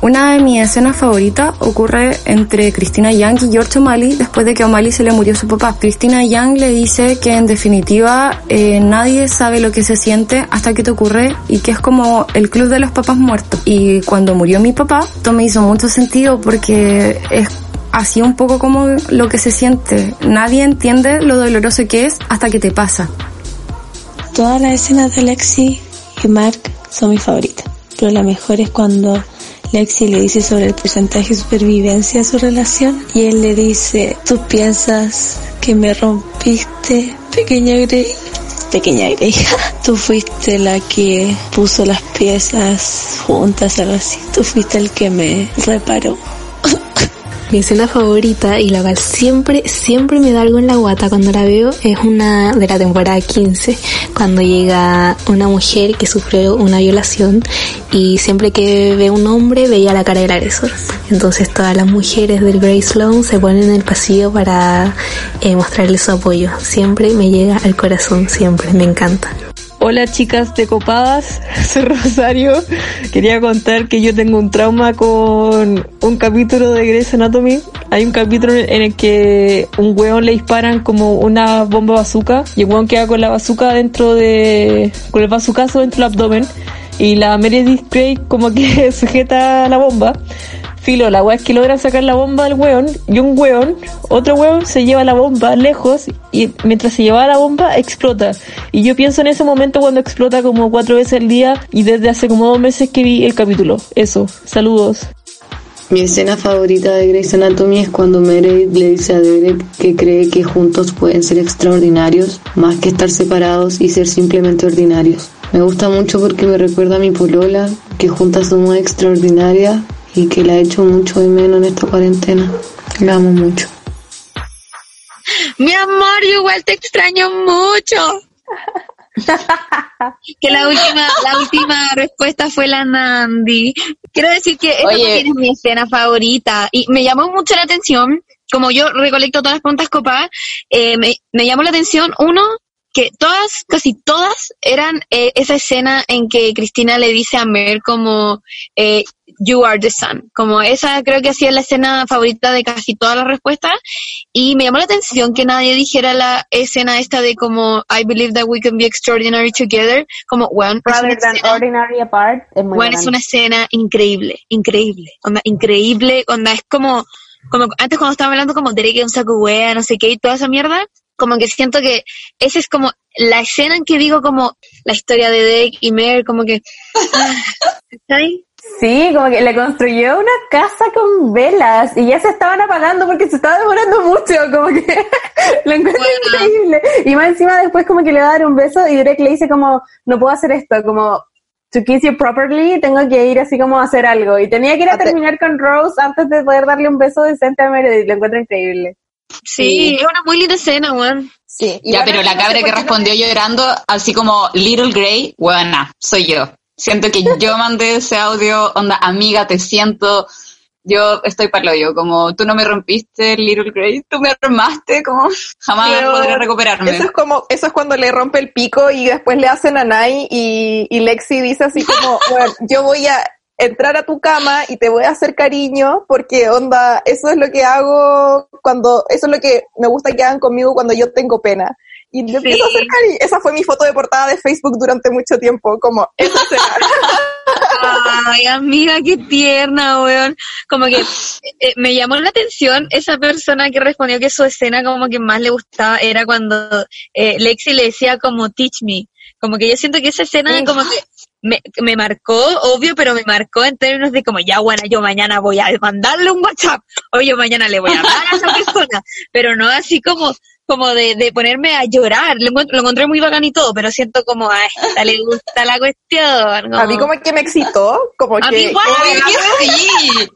Una de mis escenas favoritas ocurre entre Cristina Young y George O'Malley después de que a O'Malley se le murió su papá. Cristina Young le dice que en definitiva eh, nadie sabe lo que se siente hasta que te ocurre y que es como el club de los papás muertos. Y cuando murió mi papá, esto me hizo mucho sentido porque es así un poco como lo que se siente. Nadie entiende lo doloroso que es hasta que te pasa. Todas las escenas de Lexi y Mark son mis favoritas, pero la mejor es cuando Lexi le dice sobre el porcentaje de supervivencia de su relación y él le dice, tú piensas que me rompiste, pequeña Grey. Pequeña Grey, tú fuiste la que puso las piezas juntas, algo así. Tú fuiste el que me reparó. Mi escena favorita y la cual siempre, siempre me da algo en la guata cuando la veo es una de la temporada 15, cuando llega una mujer que sufrió una violación y siempre que ve un hombre veía la cara del agresor. Entonces todas las mujeres del Grey Sloan se ponen en el pasillo para eh, mostrarle su apoyo. Siempre me llega al corazón, siempre, me encanta. Hola chicas de Copadas, soy Rosario. Quería contar que yo tengo un trauma con un capítulo de Grey's Anatomy. Hay un capítulo en el que un hueón le disparan como una bomba bazooka y el hueón queda con la bazooka dentro de... con el dentro del abdomen y la Meredith Grey como que sujeta la bomba. Filo, la weá es que logran sacar la bomba del weón y un weón, otro weón se lleva la bomba lejos y mientras se lleva la bomba explota. Y yo pienso en ese momento cuando explota como cuatro veces al día y desde hace como dos meses que vi el capítulo. Eso, saludos. Mi escena favorita de Grey's Anatomy es cuando Meredith le dice a Derek que cree que juntos pueden ser extraordinarios más que estar separados y ser simplemente ordinarios. Me gusta mucho porque me recuerda a mi polola, que juntas somos extraordinarias y que la he hecho mucho de menos en esta cuarentena. La amo mucho. Mi amor, yo igual te extraño mucho. que la última, la última respuesta fue la Nandi. Quiero decir que esta también es mi escena favorita y me llamó mucho la atención, como yo recolecto todas las preguntas copadas, eh, me, me llamó la atención, uno, que todas, casi todas, eran eh, esa escena en que Cristina le dice a Mer como eh, You are the sun. Como esa creo que hacía la escena favorita de casi todas las respuestas. Y me llamó la atención que nadie dijera la escena esta de como I believe that we can be extraordinary together. Como, bueno, es una Rather than escena- ordinary apart, es muy bueno, es una escena increíble, increíble, onda, increíble, onda, es como, como antes cuando estaba hablando como Derek es un saco wea, no sé qué, y toda esa mierda, como que siento que esa es como la escena en que digo como la historia de Derek y Mer, como que, ah, ¿sabes? Sí, como que le construyó una casa con velas y ya se estaban apagando porque se estaba demorando mucho, como que lo encuentro increíble. Y más encima después como que le va a dar un beso y Drake le dice como, no puedo hacer esto, como, to kiss you properly, tengo que ir así como a hacer algo. Y tenía que ir a terminar con Rose antes de poder darle un beso decente a Meredith, lo encuentro increíble. Sí, es una muy linda escena, weón. Sí. Ya, pero la cabra que respondió llorando, así como Little Grey, buena, soy yo. Siento que yo mandé ese audio, onda, amiga, te siento, yo estoy para yo, como tú no me rompiste, Little Grey, tú me armaste, como jamás Pero podré recuperarme. Eso es como, eso es cuando le rompe el pico y después le hacen a Nai y, y Lexi dice así como, bueno, yo voy a entrar a tu cama y te voy a hacer cariño porque onda, eso es lo que hago cuando, eso es lo que me gusta que hagan conmigo cuando yo tengo pena. Y le empiezo a hacer cariño. Esa fue mi foto de portada de Facebook durante mucho tiempo, como esa escena. Ay, amiga, qué tierna, weón. Como que eh, me llamó la atención esa persona que respondió que su escena como que más le gustaba era cuando eh, Lexi le decía como teach me. Como que yo siento que esa escena como que me, me marcó, obvio, pero me marcó en términos de como ya, bueno, yo mañana voy a mandarle un WhatsApp, o yo mañana le voy a hablar a esa persona, pero no así como como de, de ponerme a llorar, lo, encontré muy bacán y todo, pero siento como a esta le gusta la cuestión. A mí como que me excitó, como A que... mí igual, como- sí.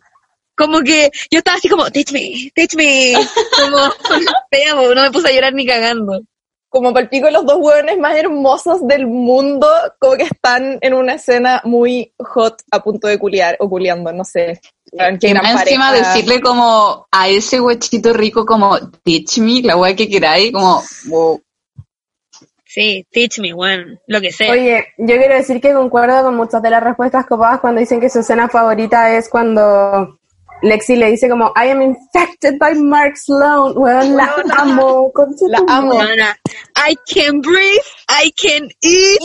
Como que yo estaba así como, teach me, teach me. Como, no no me puse a llorar ni cagando. Como palpico los dos hueones más hermosos del mundo, como que están en una escena muy hot a punto de culiar o culiando, no sé. Gran más encima pareja. decirle como a ese huechito rico como teach me, la wea que queráis, como wow. Sí, teach me, weón, lo que sea. Oye, yo quiero decir que concuerdo con muchas de las respuestas copadas cuando dicen que su escena favorita es cuando Lexi le dice como I am infected by Mark Sloan. Weón, la amo. La amo. Weona, I can breathe, I can eat.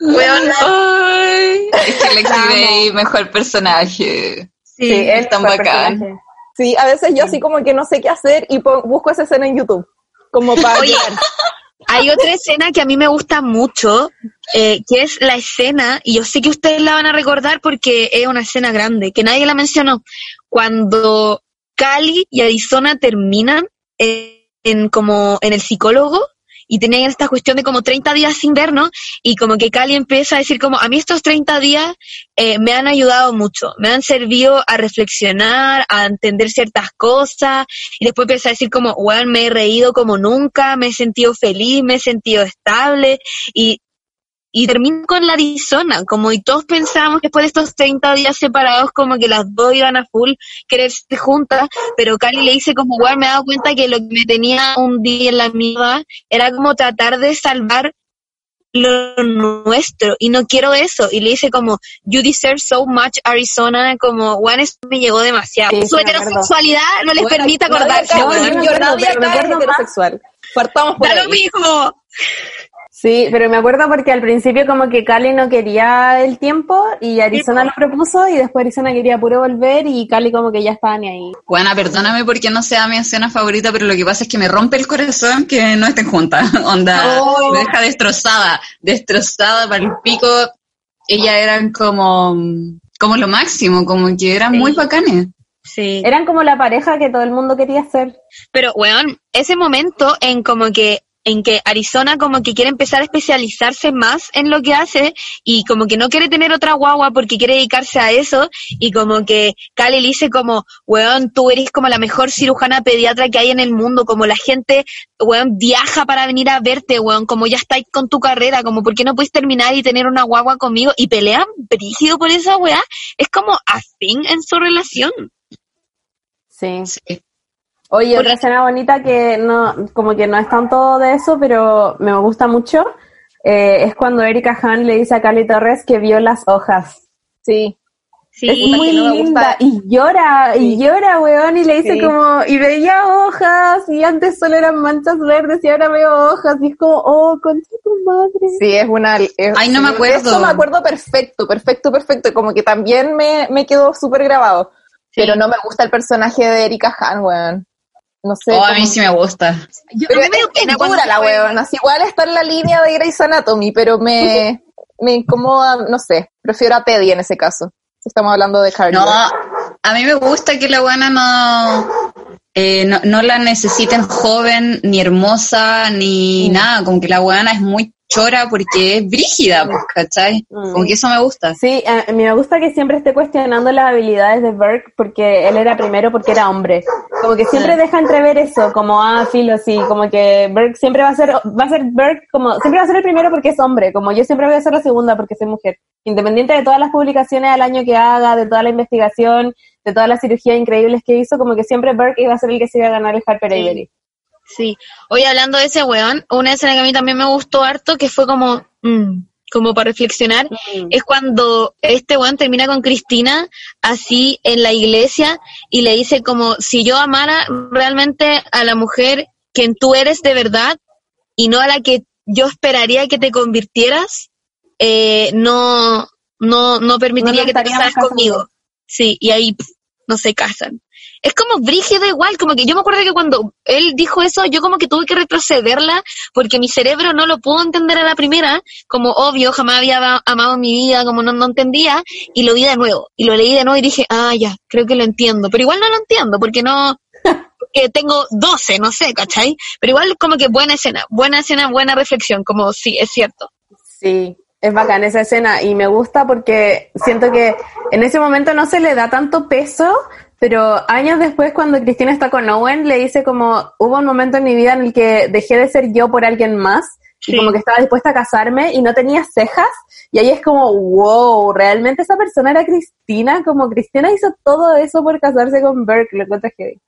Como, weona, ay. Es que Lexi Gray, mejor personaje. Sí, es tan bacán. Sí, a veces yo así como que no sé qué hacer y busco esa escena en YouTube. Como para Oye, hay otra escena que a mí me gusta mucho, eh, que es la escena, y yo sé que ustedes la van a recordar porque es una escena grande, que nadie la mencionó, cuando Cali y Arizona terminan en, en como en el psicólogo y tenían esta cuestión de como 30 días sin vernos y como que Cali empieza a decir como a mí estos 30 días eh, me han ayudado mucho, me han servido a reflexionar, a entender ciertas cosas y después empieza a decir como, weón, me he reído como nunca, me he sentido feliz, me he sentido estable y y termina con la Arizona, como y todos pensábamos que después de estos 30 días separados, como que las dos iban a full quererse juntas, pero Cali le dice como, weón, me he dado cuenta que lo que me tenía un día en la mierda era como tratar de salvar lo nuestro y no quiero eso y le dice como you deserve so much Arizona como eso me llegó demasiado Sí, su heterosexualidad no les Bueno, permite acordarse yo- es heterosexual. Partamos por Da lo mismo Sí, pero me acuerdo porque al principio como que Cali no quería el tiempo y Arizona lo propuso y después Arizona quería puro volver y Cali como que ya estaba ni ahí. Buena, perdóname porque no sea mi escena favorita, pero lo que pasa es que me rompe el corazón que no estén juntas. Onda, Oh. me deja destrozada, destrozada para el pico. Ellas eran como, como lo máximo, como que eran muy bacanes. Sí. Eran como la pareja que todo el mundo quería ser. Pero, weón, ese momento en como que en que Arizona como que quiere empezar a especializarse más en lo que hace y como que no quiere tener otra guagua porque quiere dedicarse a eso y como que Cali le dice como, weón, tú eres como la mejor cirujana pediatra que hay en el mundo, como la gente, weón, viaja para venir a verte, weón, como ya estáis con tu carrera, como por qué no puedes terminar y tener una guagua conmigo y pelean brígido por esa weá, es como a fin en su relación. Sí. Oye, otra escena bonita que no, como que no es tanto de eso, pero me gusta mucho, eh, es cuando Erika Han le dice a Cali Torres que vio las hojas. Sí. Sí. Es muy no me linda gusta. y llora, y llora, weón, y le dice Sí. como, y veía hojas, y antes solo eran manchas verdes, y ahora veo hojas, y es como, oh, concha tu madre. Sí, es una... es- Ay, no me acuerdo. Eso me acuerdo perfecto, perfecto, perfecto. Como que también me, me quedó súper grabado. Pero no me gusta el personaje de Erika Han, weón. No sé. Oh, a mí sí me gusta. Pero a mí me es, pena dura la. Así igual está en la línea de Grey's Anatomy, pero me, me incomoda, no sé. Prefiero a Teddy en ese caso. Estamos hablando de Carly. No, a mí me gusta que la buena no, eh, no, no la necesiten joven, ni hermosa, ni nada. Como que la buena es muy chora porque es brígida, pues, ¿cachai? Como que eso me gusta. Sí, a mí me gusta que siempre esté cuestionando las habilidades de Burke porque él era primero porque era hombre. Como que siempre deja entrever eso, como ah, filo, sí, como que Burke siempre va a ser, va a ser Burke como, siempre va a ser el primero porque es hombre, como yo siempre voy a ser la segunda porque soy mujer. Independiente de todas las publicaciones al año que haga, de toda la investigación, de todas las cirugías increíbles que hizo, como que siempre Burke iba a ser el que se iba a ganar el Harper Sí. Avery. Sí. Hoy hablando de ese weón, una escena que a mí también me gustó harto, que fue como, mm, como para reflexionar, es cuando este weón termina con Cristina así en la iglesia y le dice como, si yo amara realmente a la mujer que tú eres de verdad y no a la que yo esperaría que te convirtieras, eh, no, no, no permitiría No que te casaras conmigo. Sí, y ahí pf, no se casan. Es como brígido igual, como que yo me acuerdo que cuando él dijo eso, yo como que tuve que retrocederla porque mi cerebro no lo pudo entender a la primera, como obvio, jamás había amado mi vida, como no, no entendía, y lo vi de nuevo, y lo leí de nuevo y dije, ah, ya, creo que lo entiendo, pero igual no lo entiendo, porque no, porque tengo 12, no sé, ¿cachai? Pero igual como que buena escena, buena escena, buena reflexión, como sí, es cierto. Sí, es bacán esa escena y me gusta porque siento que en ese momento no se le da tanto peso, pero años después cuando Cristina está con Owen le dice como hubo un momento en mi vida en el que dejé de ser yo por alguien más y como que estaba dispuesta a casarme y no tenía cejas y ahí es como wow, realmente esa persona era Cristina, como Cristina hizo todo eso por casarse con Burke, lo encuentro heavy.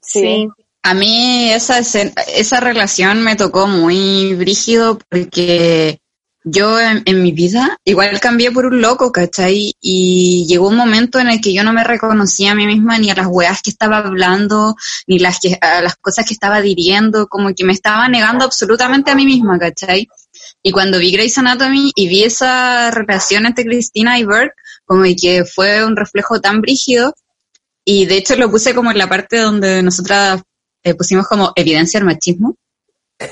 Sí. A mí esa, escena- esa relación me tocó muy brígido porque yo en, en mi vida igual cambié por un loco, ¿cachai? Y llegó un momento en el que yo no me reconocía a mí misma ni a las weas que estaba hablando, ni las que, a las cosas que estaba diriendo, como que me estaba negando absolutamente a mí misma, ¿cachai? Y cuando vi Grey's Anatomy y vi esa relación entre Cristina y Burke, como que fue un reflejo tan brígido, y de hecho lo puse como en la parte donde nosotras eh, pusimos como evidencia del machismo.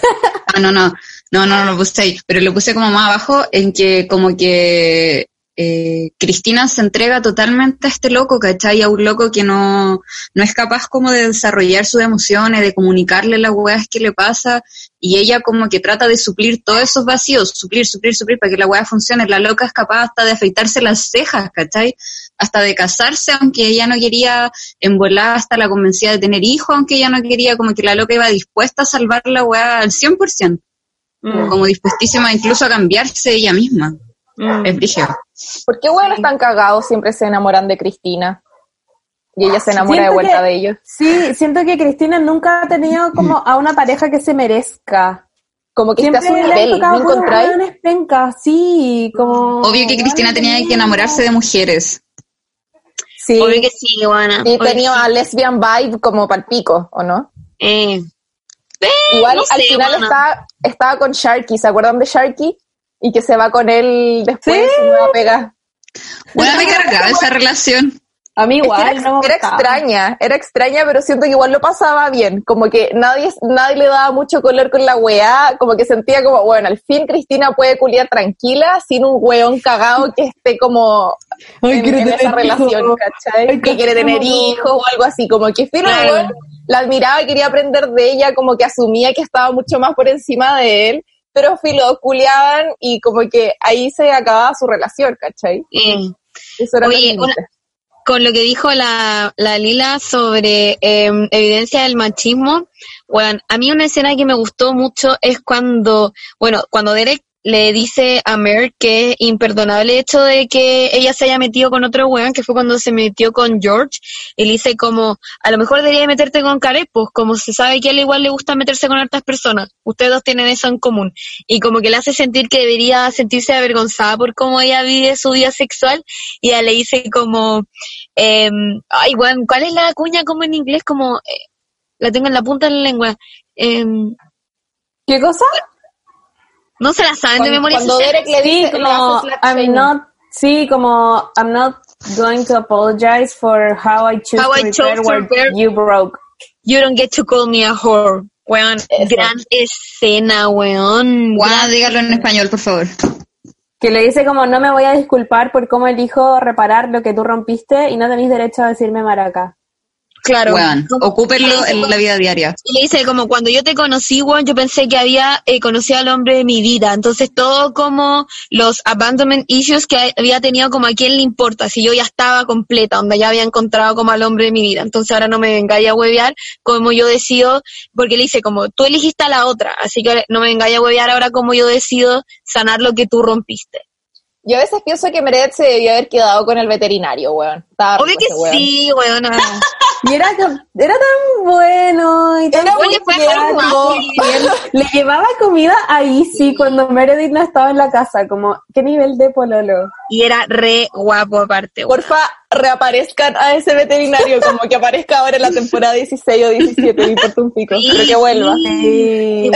Ah, no, no, no, no, no lo puse ahí, pero lo puse como más abajo en que como que eh, Cristina se entrega totalmente a este loco, ¿cachai? A un loco que no, no es capaz como de desarrollar sus emociones, de comunicarle las weas que le pasa, y ella como que trata de suplir todos esos vacíos, suplir, suplir, suplir, para que la wea funcione. La loca es capaz hasta de afeitarse las cejas, ¿cachai? Hasta de casarse, aunque ella no quería, en volar hasta la convencida de tener hijos, aunque ella no quería, como que la loca iba dispuesta a salvar la wea al 100%, como dispuestísima incluso a cambiarse ella misma. Es brígido. ¿Por qué bueno están cagados siempre se enamoran de Cristina? Y ella se enamora de vuelta que- de ellos. Sí, siento que Cristina nunca ha tenido como a una pareja que se merezca. Como que Siempre está a su nivel, tocado ¿no encontráis? sí, como... Obvio que Cristina tenía que enamorarse de mujeres. Sí. Obvio que sí, Ivana. Obvio tenía sí. a lesbian vibe como palpico, ¿o no? Eh. Igual no al sé, final Ivana. estaba, estaba con Sharky, ¿se acuerdan de Sharky? Y que se va con él después de su nueva pega. Bueno, me cargaba esa relación. A mí Es que igual, era, no era extraña, era extraña, pero siento que igual lo pasaba bien. Como que nadie, nadie le daba mucho color con la weá, como que sentía como, bueno, al fin Cristina puede culiar tranquila, sin un weón cagado que esté como Ay, en, quiero en esa tener relación, hijos. ¿cachai? Ay, que quiere tener hijos o algo así, como que Claro. weón, la admiraba, quería aprender de ella, como que asumía que estaba mucho más por encima de él, pero filo, culiaban y como que ahí se acababa su relación, ¿cachai? Eso era Oye, una- con lo que dijo la, la Lila sobre eh, evidencia del machismo, bueno, a mí una escena que me gustó mucho es cuando, bueno, cuando Derek le dice a Mer que imperdonable el hecho de que ella se haya metido con otro weón, que fue cuando se metió con George, y le dice como, a lo mejor debería meterte con Caleb, pues como se sabe que a él igual le gusta meterse con otras personas, ustedes dos tienen eso en común, y como que le hace sentir que debería sentirse avergonzada por cómo ella vive su vida sexual, y ella le dice como, em, ay, weón, ¿cuál es la cuña como en inglés? Como, eh, la tengo en la punta de la lengua. Em, ¿Qué cosa? No se la saben de Cuando- memoria. cuando Derek le Sí, dice, le como, I'm not, sí, como, I'm not going to apologize for how I choose How to I chose to what repair- you broke. You don't get to call me a whore. Weón, gran escena, weón. Gran- dígalo en español, por favor. Que le dice como, no me voy a disculpar por cómo elijo reparar lo que tú rompiste y no tenéis derecho a decirme maraca. Claro. Weón, ocúpenlo en la vida diaria. Y le dice como cuando yo te conocí, weón, yo pensé que había eh, conocido al hombre de mi vida. Entonces todo como los abandonment issues que había tenido como a quién le importa, si yo ya estaba completa, donde ya había encontrado como al hombre de mi vida. Entonces ahora no me vengáis a huevear como yo decido, porque le dice como tú elegiste a la otra, así que no me vengáis a huevear ahora como yo decido sanar lo que tú rompiste. Yo a veces pienso que Meredith se debió haber quedado con el veterinario, weón. Estaba Obvio rico que weón. sí, weón. Y era, tan- era tan bueno y tan Era muy tierno. tierno. Le llevaba comida a Izzy cuando Meredith no estaba en la casa, como, ¿qué nivel de pololo? Y era re guapo aparte. Porfa, reaparezcan a ese veterinario, como que aparezca ahora en la temporada 16 o 17, me importa un pico, pero que vuelva. Sí.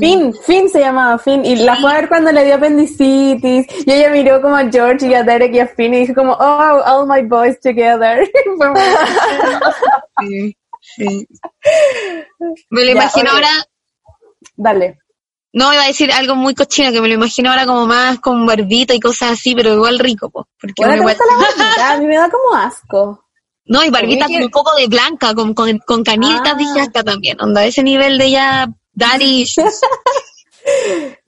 Finn, Finn se llamaba Finn, y la fue a ver cuando le dio apendicitis, y ella miró como a George y a Derek y a Finn y dijo como, oh, all my boys together. Sí, sí. Me lo Ya, imagino ahora, Dale. No iba a decir algo muy cochino, que me lo imagino ahora como más con barbita y cosas así, pero igual rico, po, porque Bueno, uno ¿te igual- la barbita? A mí me da como asco. No, y barbita un poco de blanca, con, con, con canitas Ah. de yasca también, onda, ese nivel de ya daddy.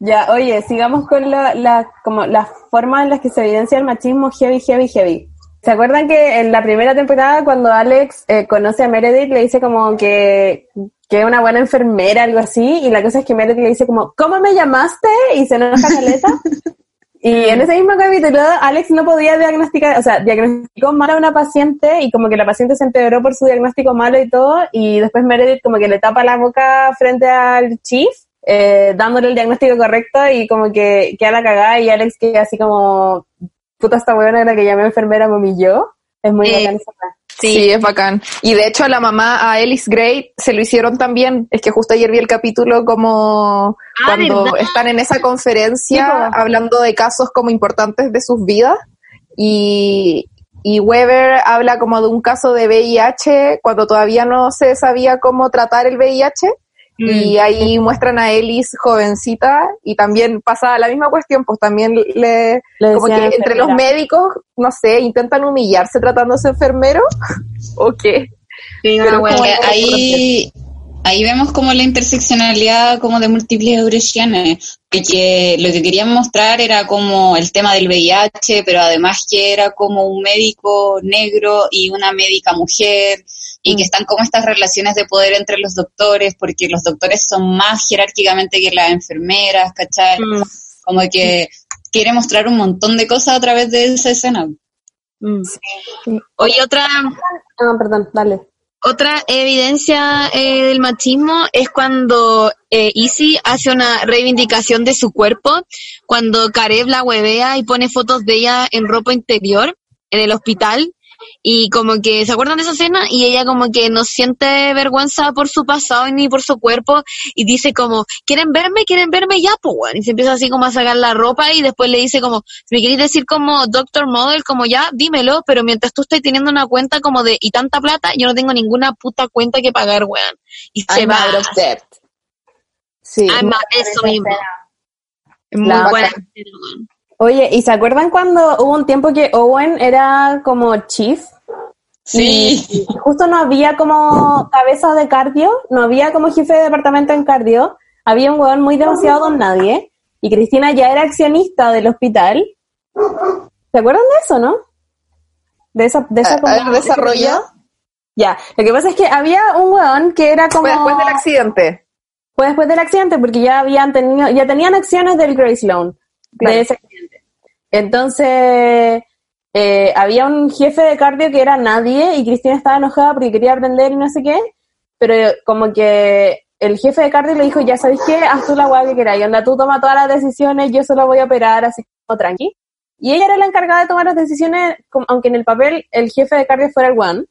Ya, oye, sigamos con la, la, como las formas en las que se evidencia el machismo heavy, heavy, heavy. ¿Se acuerdan que en la primera temporada cuando Alex eh, conoce a Meredith le dice como que, que es una buena enfermera, algo así, y la cosa es que Meredith le dice como, ¿cómo me llamaste? Y se enoja caleta. y en ese mismo capítulo Alex no podía diagnosticar, o sea, diagnosticó mal a una paciente y como que la paciente se empeoró por su diagnóstico malo y todo, y después Meredith como que le tapa la boca frente al chief eh, dándole el diagnóstico correcto y como que queda la cagada y Alex queda así como, puta esta weona era que llamé enfermera me humilló. Es muy Eh, bacán Sí. es bacán. Y de hecho a la mamá, a Ellis Gray, se lo hicieron también. Es que justo ayer vi el capítulo como Ah, cuando ¿verdad? están en esa conferencia Sí, hablando de casos como importantes de sus vidas. Y, y Weber habla como de un caso de VIH cuando todavía no se sabía cómo tratar el VIH. Y ahí muestran a Ellis jovencita y también pasa la misma cuestión, pues también le, Le como que entre los médicos, no sé, intentan humillarse tratándose enfermero o qué. Sí, Pero como- Eh, ahí, ahí vemos como la interseccionalidad como de múltiples euregianes, que lo que querían mostrar era como el tema del VIH, pero además que era como un médico negro y una médica mujer, y que están como estas relaciones de poder entre los doctores, porque los doctores son más jerárquicamente que las enfermeras, ¿cachai? Mm. Como que quiere mostrar un montón de cosas a través de esa escena. Mm. Oye, otra, Ah, perdón, dale. otra evidencia eh, del machismo es cuando eh, Izzy hace una reivindicación de su cuerpo, cuando Karev la huevea y pone fotos de ella en ropa interior en el hospital y como que se acuerdan de esa escena y ella como que no siente vergüenza por su pasado ni por su cuerpo y dice como quieren verme quieren verme ya pues bueno y se empieza así como a sacar la ropa y después le dice como si me queréis decir como doctor model como ya dímelo pero mientras tú estás teniendo una cuenta como de y tanta plata yo no tengo ninguna puta cuenta que pagar weón y se I'm va out of debt. Sí. I'm out- eso mismo es muy La buena bacán. Oye, ¿y se acuerdan cuando hubo un tiempo que Owen era como chief? Sí. Y justo no había como cabeza de cardio, no había como jefe de departamento en cardio, había un hueón muy demasiado don nadie, y Cristina ya era accionista del hospital. ¿Se acuerdan de eso, no? De esa, de esa A- a ver, como- desarrolla. Ya, lo que pasa es que había un hueón que era como... Fue después del accidente. Fue después del accidente, porque ya habían tenido, ya tenían acciones del Grace Loan, Claro. de ese. Entonces, eh, había un jefe de cardio que era nadie y Cristina estaba enojada porque quería aprender y no sé qué, pero como que el jefe de cardio le dijo, ya sabes qué, haz tú la hueá que queráis, anda tú toma todas las decisiones, yo solo voy a operar así como tranqui. Y ella era la encargada de tomar las decisiones, aunque en el papel el jefe de cardio fuera el one.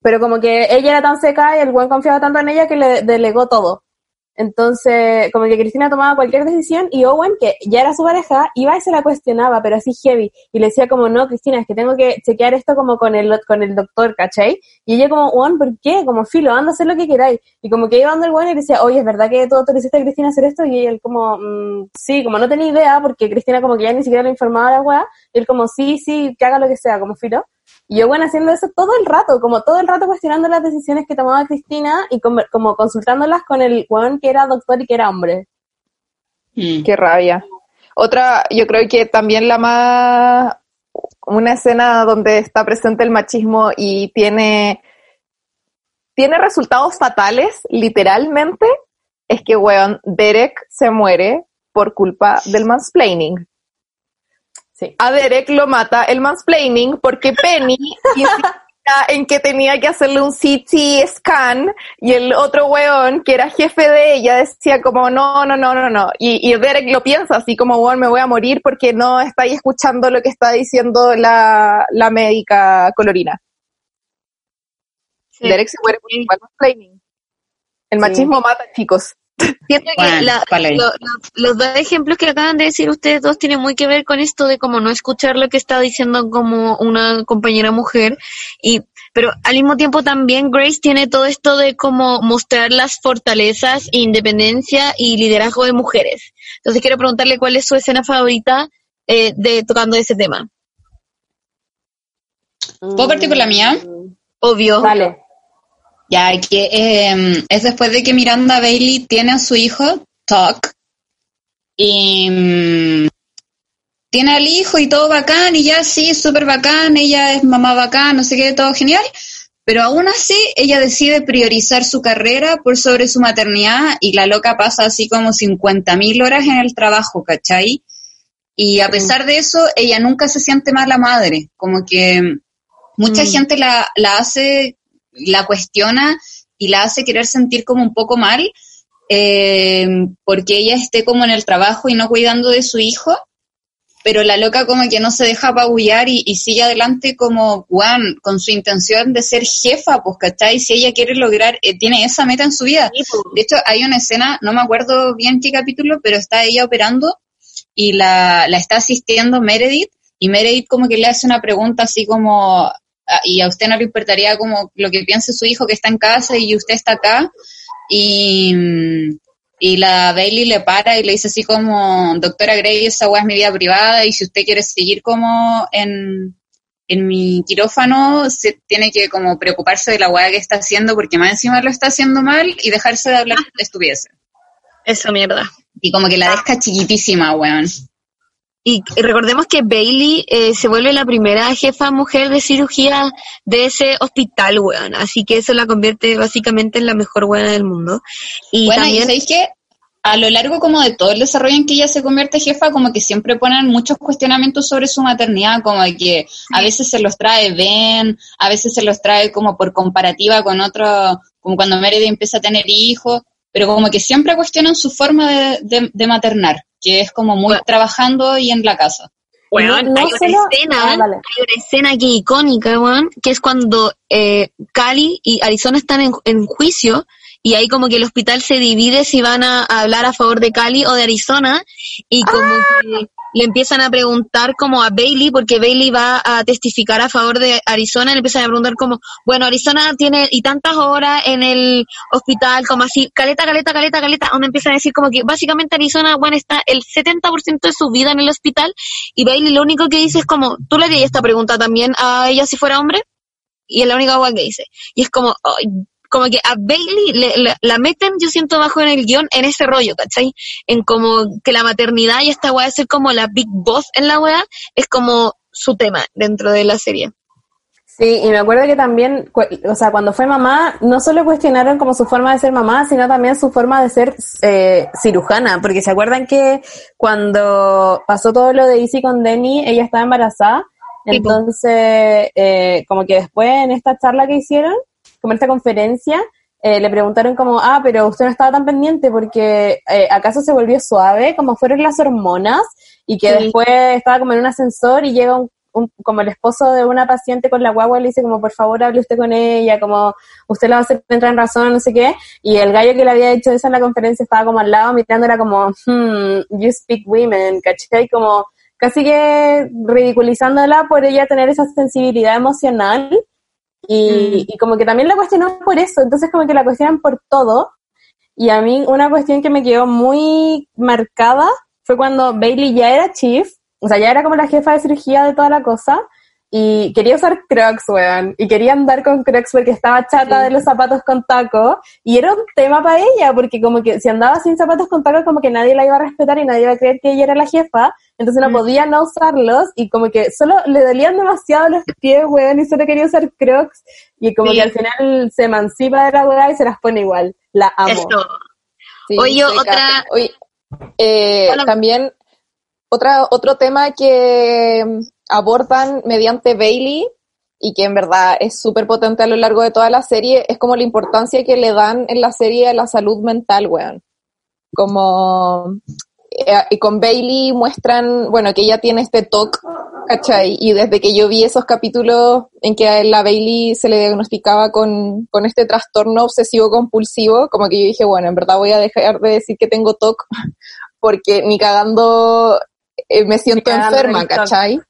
Pero como que ella era tan seca y el buen confiaba tanto en ella que le delegó todo. Entonces, como que Cristina tomaba cualquier decisión y Owen, que ya era su pareja, iba y se la cuestionaba, pero así heavy. Y le decía como, no, Cristina, es que tengo que chequear esto como con el, con el doctor, ¿cachai? Y ella como, Owen, ¿por qué? Como, filo, anda a hacer lo que queráis. Y como que iba dando el Owen y le decía, oye, ¿es verdad que tú autorizaste a Cristina a hacer esto? Y él como, mm, sí, como no tenía idea, porque Cristina como que ya ni siquiera le informaba a la weá. Y él como, sí, sí, que haga lo que sea, como filo. Y yo, bueno, haciendo eso todo el rato, como todo el rato cuestionando las decisiones que tomaba Cristina y como, como consultándolas con el weón que era doctor y que era hombre. Qué rabia. Otra, yo creo que también la más, una escena donde está presente el machismo y tiene, tiene resultados fatales, literalmente, es que, weón, Derek se muere por culpa del mansplaining. A Derek lo mata el mansplaining porque Penny insistía en que tenía que hacerle un CT scan y el otro weón, que era jefe de ella, decía como, no, no, no, no, no. Y, y Derek lo piensa así como, weón, me voy a morir porque no estáis escuchando lo que está diciendo la, la médica colorina. Derek se muere por el mansplaining. El machismo mata, chicos. Siento que la- lo- lo- los dos ejemplos que acaban de decir ustedes dos tienen muy que ver con esto de como no escuchar lo que está diciendo como una compañera mujer y pero al mismo tiempo también Grace tiene todo esto de como mostrar las fortalezas, independencia y liderazgo de mujeres. Entonces quiero preguntarle cuál es su escena favorita eh, de tocando ese tema. ¿Puedo partir por la mía? Obvio. Vale. Ya, que eh, es después de que Miranda Bailey tiene a su hijo, Tuck, y mm, tiene al hijo y todo bacán, y ya sí, súper bacán, ella es mamá bacán, no sé qué, todo genial, pero aún así ella decide priorizar su carrera por sobre su maternidad, y la loca pasa así como 50.000 horas en el trabajo, ¿cachai? Y a pesar de eso, ella nunca se siente mala madre, como que mucha gente la, la hace, la cuestiona y la hace querer sentir como un poco mal eh, porque ella esté como en el trabajo y no cuidando de su hijo, pero la loca como que no se deja apabullar y, y sigue adelante como Juan con su intención de ser jefa, pues, ¿cachai? Si ella quiere lograr, eh, tiene esa meta en su vida. De hecho, hay una escena, no me acuerdo bien qué capítulo, pero está ella operando y la, la está asistiendo Meredith y Meredith como que le hace una pregunta así como, y a usted no le importaría como lo que piense su hijo que está en casa y usted está acá y, y la Bailey le para y le dice así como, doctora Gray, esa weá es mi vida privada y si usted quiere seguir como en, en mi quirófano, se tiene que como preocuparse de la weá que está haciendo porque más encima lo está haciendo mal y dejarse de hablar estupideces. Esa mierda. Y como que la deja chiquitísima, weón. Y recordemos que Bailey eh, se vuelve la primera jefa mujer de cirugía de ese hospital, weón. Así que eso la convierte básicamente en la mejor buena del mundo. Y bueno, también... y sabéis que a lo largo como de todo el desarrollo en que ella se convierte jefa, como que siempre ponen muchos cuestionamientos sobre su maternidad, como que a veces se los trae Ben, a veces se los trae como por comparativa con otro, como cuando Meredith empieza a tener hijos, pero como que siempre cuestionan su forma de, de- de maternar, que es como muy trabajando y en la casa. Weón, No- no hay, una escena, Ah, vale. hay una escena que es icónica, que es cuando eh, Cali y Arizona están en, en juicio y ahí como que el hospital se divide si van a, a hablar a favor de Cali o de Arizona y como que le empiezan a preguntar como a Bailey, porque Bailey va a testificar a favor de Arizona, le empiezan a preguntar como, bueno, Arizona tiene y tantas horas en el hospital, como así, caleta, caleta, caleta, caleta, donde empiezan a decir como que básicamente Arizona, bueno, está el 70% de su vida en el hospital y Bailey lo único que dice es como, ¿tú le harías esta pregunta también a ella si fuera hombre? Y es la única cosa que dice. Y es como, como que a Bailey le- le- la meten, yo siento bajo en el guion, en ese rollo, ¿cachai? En como que la maternidad y esta weá de ser como la big boss en la weá, es como su tema dentro de la serie. Sí, y me acuerdo que también, o sea, cuando fue mamá, no solo cuestionaron como su forma de ser mamá, sino también su forma de ser eh, cirujana, porque se acuerdan que cuando pasó todo lo de Izzy con Denny, ella estaba embarazada, entonces, eh, como que después en esta charla que hicieron, como en esta conferencia, eh, le preguntaron como, ah, pero usted no estaba tan pendiente porque eh, acaso se volvió suave, como fueron las hormonas, y que Sí. después estaba como en un ascensor y llega un, un- como el esposo de una paciente con la guagua le dice como por favor hable usted con ella, como usted la va a hacer entrar en razón, no sé qué, y el gallo que le había dicho eso en la conferencia estaba como al lado mirándola como, hmm, you speak women, ¿cachai? Como casi que ridiculizándola por ella tener esa sensibilidad emocional y, y como que también la cuestionó por eso, entonces como que la cuestionan por todo. Y a mí una cuestión que me quedó muy marcada fue cuando Bailey ya era chief, o sea, ya era como la jefa de cirugía de toda la cosa, y quería usar crocs, weón, y quería andar con crocs porque estaba chata de los zapatos con taco, y era un tema para ella, porque como que si andaba sin zapatos con taco, como que nadie la iba a respetar y nadie iba a creer que ella era la jefa, entonces no podía no usarlos, y como que solo le dolían demasiado los pies, weón, y solo quería usar crocs, y como Sí. que al final se emancipa de la weá y se las pone igual. La amo. Sí, Oye, otra-. Oye, eh, también otra, otro tema que mm, abordan mediante Bailey y que en verdad es súper potente a lo largo de toda la serie es como la importancia que le dan en la serie a la salud mental, weón. Como eh, y con Bailey muestran, bueno, que ella tiene este TOC, ¿cachai? Y desde que yo vi esos capítulos en que a la Bailey se le diagnosticaba con, con este trastorno obsesivo compulsivo, como que yo dije, bueno, en verdad voy a dejar de decir que tengo TOC, porque ni cagando eh, me siento enferma. ¿cachai?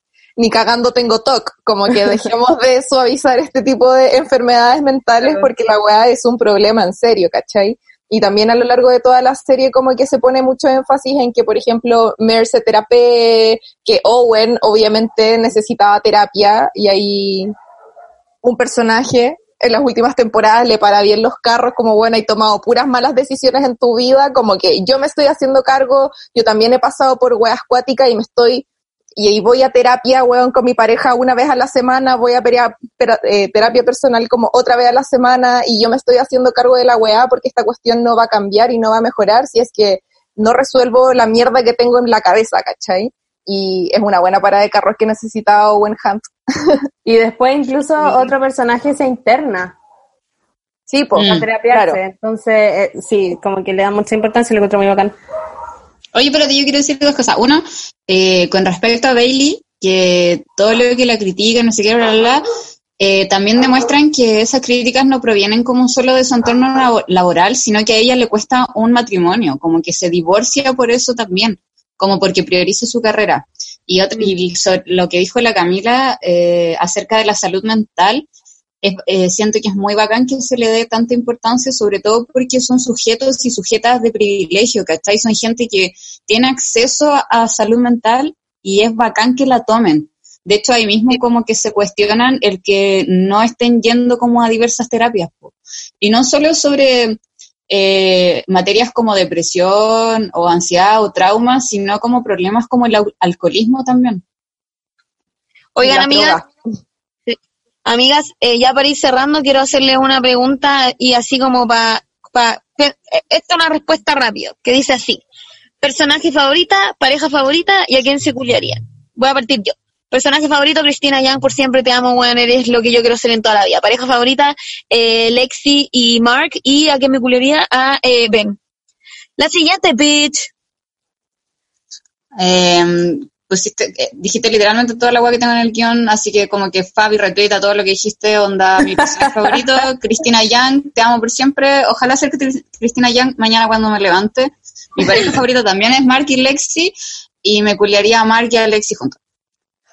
Ni cagando tengo TOC, como que dejemos de suavizar este tipo de enfermedades mentales porque la weá es un problema en serio, ¿cachai? Y también a lo largo de toda la serie como que se pone mucho énfasis en que, por ejemplo, Mer se terapé, que Owen obviamente necesitaba terapia y hay un personaje en las últimas temporadas le para bien los carros como bueno, hay tomado puras malas decisiones en tu vida, como que yo me estoy haciendo cargo, yo también he pasado por weas acuáticas y me estoy y ahí voy a terapia, weón, con mi pareja una vez a la semana, voy a pera- eh, terapia personal como otra vez a la semana y yo me estoy haciendo cargo de la weá porque esta cuestión no va a cambiar y no va a mejorar si es que no resuelvo la mierda que tengo en la cabeza, ¿cachai? Y es una buena parada de carros que necesitaba Owen Hunt. Y después incluso otro personaje se interna. Sí, pues, a terapiarse. claro. Entonces, eh, sí, como que le da mucha importancia y lo encuentro muy bacán. Oye, pero yo quiero decir dos cosas. Uno, eh, con respecto a Bailey, que todo lo que la critica, no sé qué, bla, bla, bla, eh, también demuestran que esas críticas no provienen como solo de su entorno labo- laboral, sino que a ella le cuesta un matrimonio, como que se divorcia por eso también, como porque prioriza su carrera. Y, otro, y so- lo que dijo la Camila eh, acerca de la salud mental, es- eh, siento que es muy bacán que se le dé tanta importancia, sobre todo porque son sujetos y sujetas de privilegio, ¿cachai? Son gente que tiene acceso a salud mental y es bacán que la tomen. De hecho, ahí mismo como que se cuestionan el que no estén yendo como a diversas terapias. po. Y no solo sobre eh, materias como depresión o ansiedad o trauma, sino como problemas como el al- alcoholismo también. Oigan, amigas. Amigas, eh, ya para ir cerrando, quiero hacerles una pregunta y así como para... Pa, eh, esta es una respuesta rápida, que dice así. Personaje favorita, pareja favorita y a quién se culiaría. Voy a partir yo. Personaje favorito, Cristina Young, por siempre te amo, weón, eres lo que yo quiero ser en toda la vida. Pareja favorita, eh, Lexi y Mark. Y a quién me culiaría, a eh, Ben. La siguiente, bitch. Eh, pusiste, eh, dijiste literalmente toda la agua que tengo en el guion, así que como que Fabi retuita todo lo que dijiste, onda mi personaje favorito, Cristina Young, te amo por siempre, ojalá sea Cri- Cristina Young mañana cuando me levante. Mi pareja favorita también es Mark y Lexi, y me culiaría a Mark y a Lexi juntos.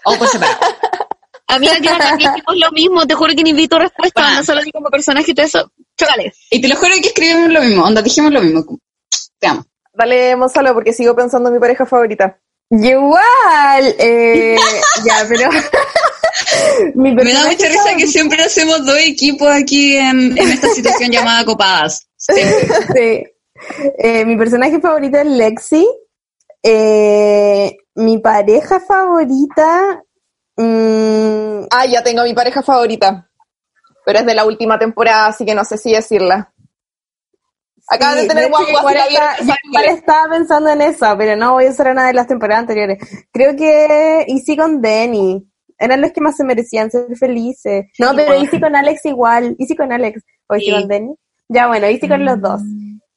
O por separado. Amiga, yo también dijimos lo mismo, te juro que ni vi tu respuesta, no solo di como personaje y todo eso. Chócale. Y te lo juro que escribimos lo mismo, onda, dijimos lo mismo. Te amo. Dale, Gonzalo, porque sigo pensando en mi pareja favorita. Igual, eh, ya, pero mi Me da mucha risa que siempre hacemos dos equipos aquí en, en esta situación llamada copadas. Sí. Eh, mi personaje favorito es Lexi. Eh, mi pareja favorita. mm, Ah, ya tengo mi pareja favorita. Pero es de la última temporada, así que no sé si decirla. Acaba sí, de tener guagua, igual, igual estaba pensando en eso, pero no voy a usar una de las temporadas anteriores. Creo que Easy con Denny. Eran los que más se merecían ser felices. No, pero Easy con Alex igual. Easy con Alex. O Easy Sí. con Denny. Ya, bueno, Easy con los dos.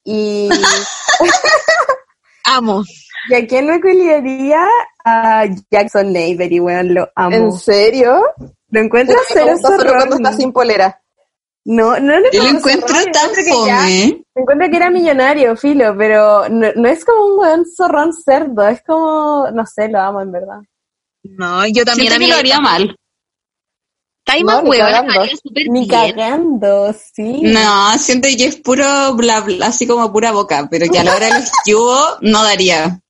Y Amo. ¿Y a quién me culiaría? A Jackson Avery, weón, lo amo. ¿En serio? Lo encuentro ¿Por qué te cero cuando está sin polera? No, no le Yo lo encuentro zorrón, tan encuentro que ya- fome. Encuentro que era millonario, filo, pero no, no es como un weón zorrón cerdo, es como, no sé, lo amo en verdad. No, yo también Siento que amiga, lo haría mal. Taiman, No, ni cagando. súper Ni bien. cagando, sí. No, siento que es puro bla bla, así como pura boca, pero que a la hora de los yugos no daría.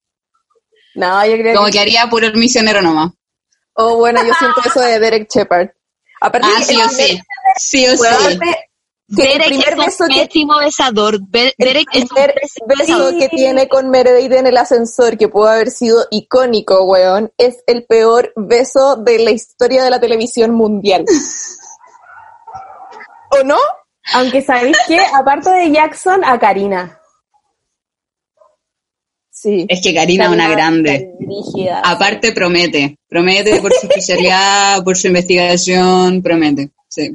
No, yo creo Como que... que haría puro el misionero nomás. Oh, bueno, yo siento eso de Derek Shepard. Aparte Ah, que sí o primer- sí. Sí o sí. que el Derek primer es un beso que pésimo besador. Be- el Derek es un primer beso que tiene con Meredith en el ascensor, que pudo haber sido icónico, weón, es el peor beso de la historia de la televisión mundial. ¿O no? Aunque sabéis que, aparte de Jackson, a Karina. Sí. Es que Karina es una grande. Rígida. Aparte promete, promete por su especialidad, por su investigación, promete. Sí.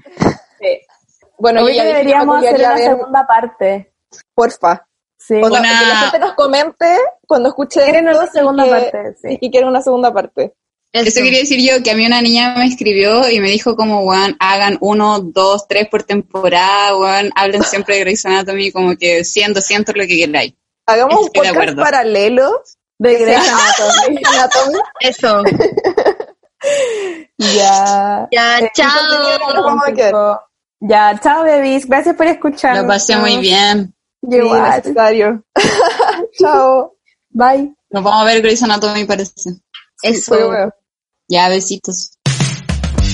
Bueno, yo Hoy deberíamos hacer la ver, segunda parte. porfa. Sí. Una- Que la gente nos comente cuando escuche Quieren una segunda y que- parte, sí. y que quieren una segunda parte. Eso quería decir yo, que a mí una niña me escribió y me dijo como, weón, hagan uno, dos, tres por temporada, weón, hablen siempre de Grey's Anatomy, como que 100, 200, lo que queráis. Hagamos un Estoy de podcast acuerdo. paralelo De Grey's Anatomy. Eso. Ya. Ya, Eh, chao. Ya, chao, bebis. Gracias por escucharnos. Lo pasé muy bien. Sí, necesario. Chao. Bye. Nos vamos a ver Grey's Anatomy, parece. Eso. Bueno. Ya, besitos.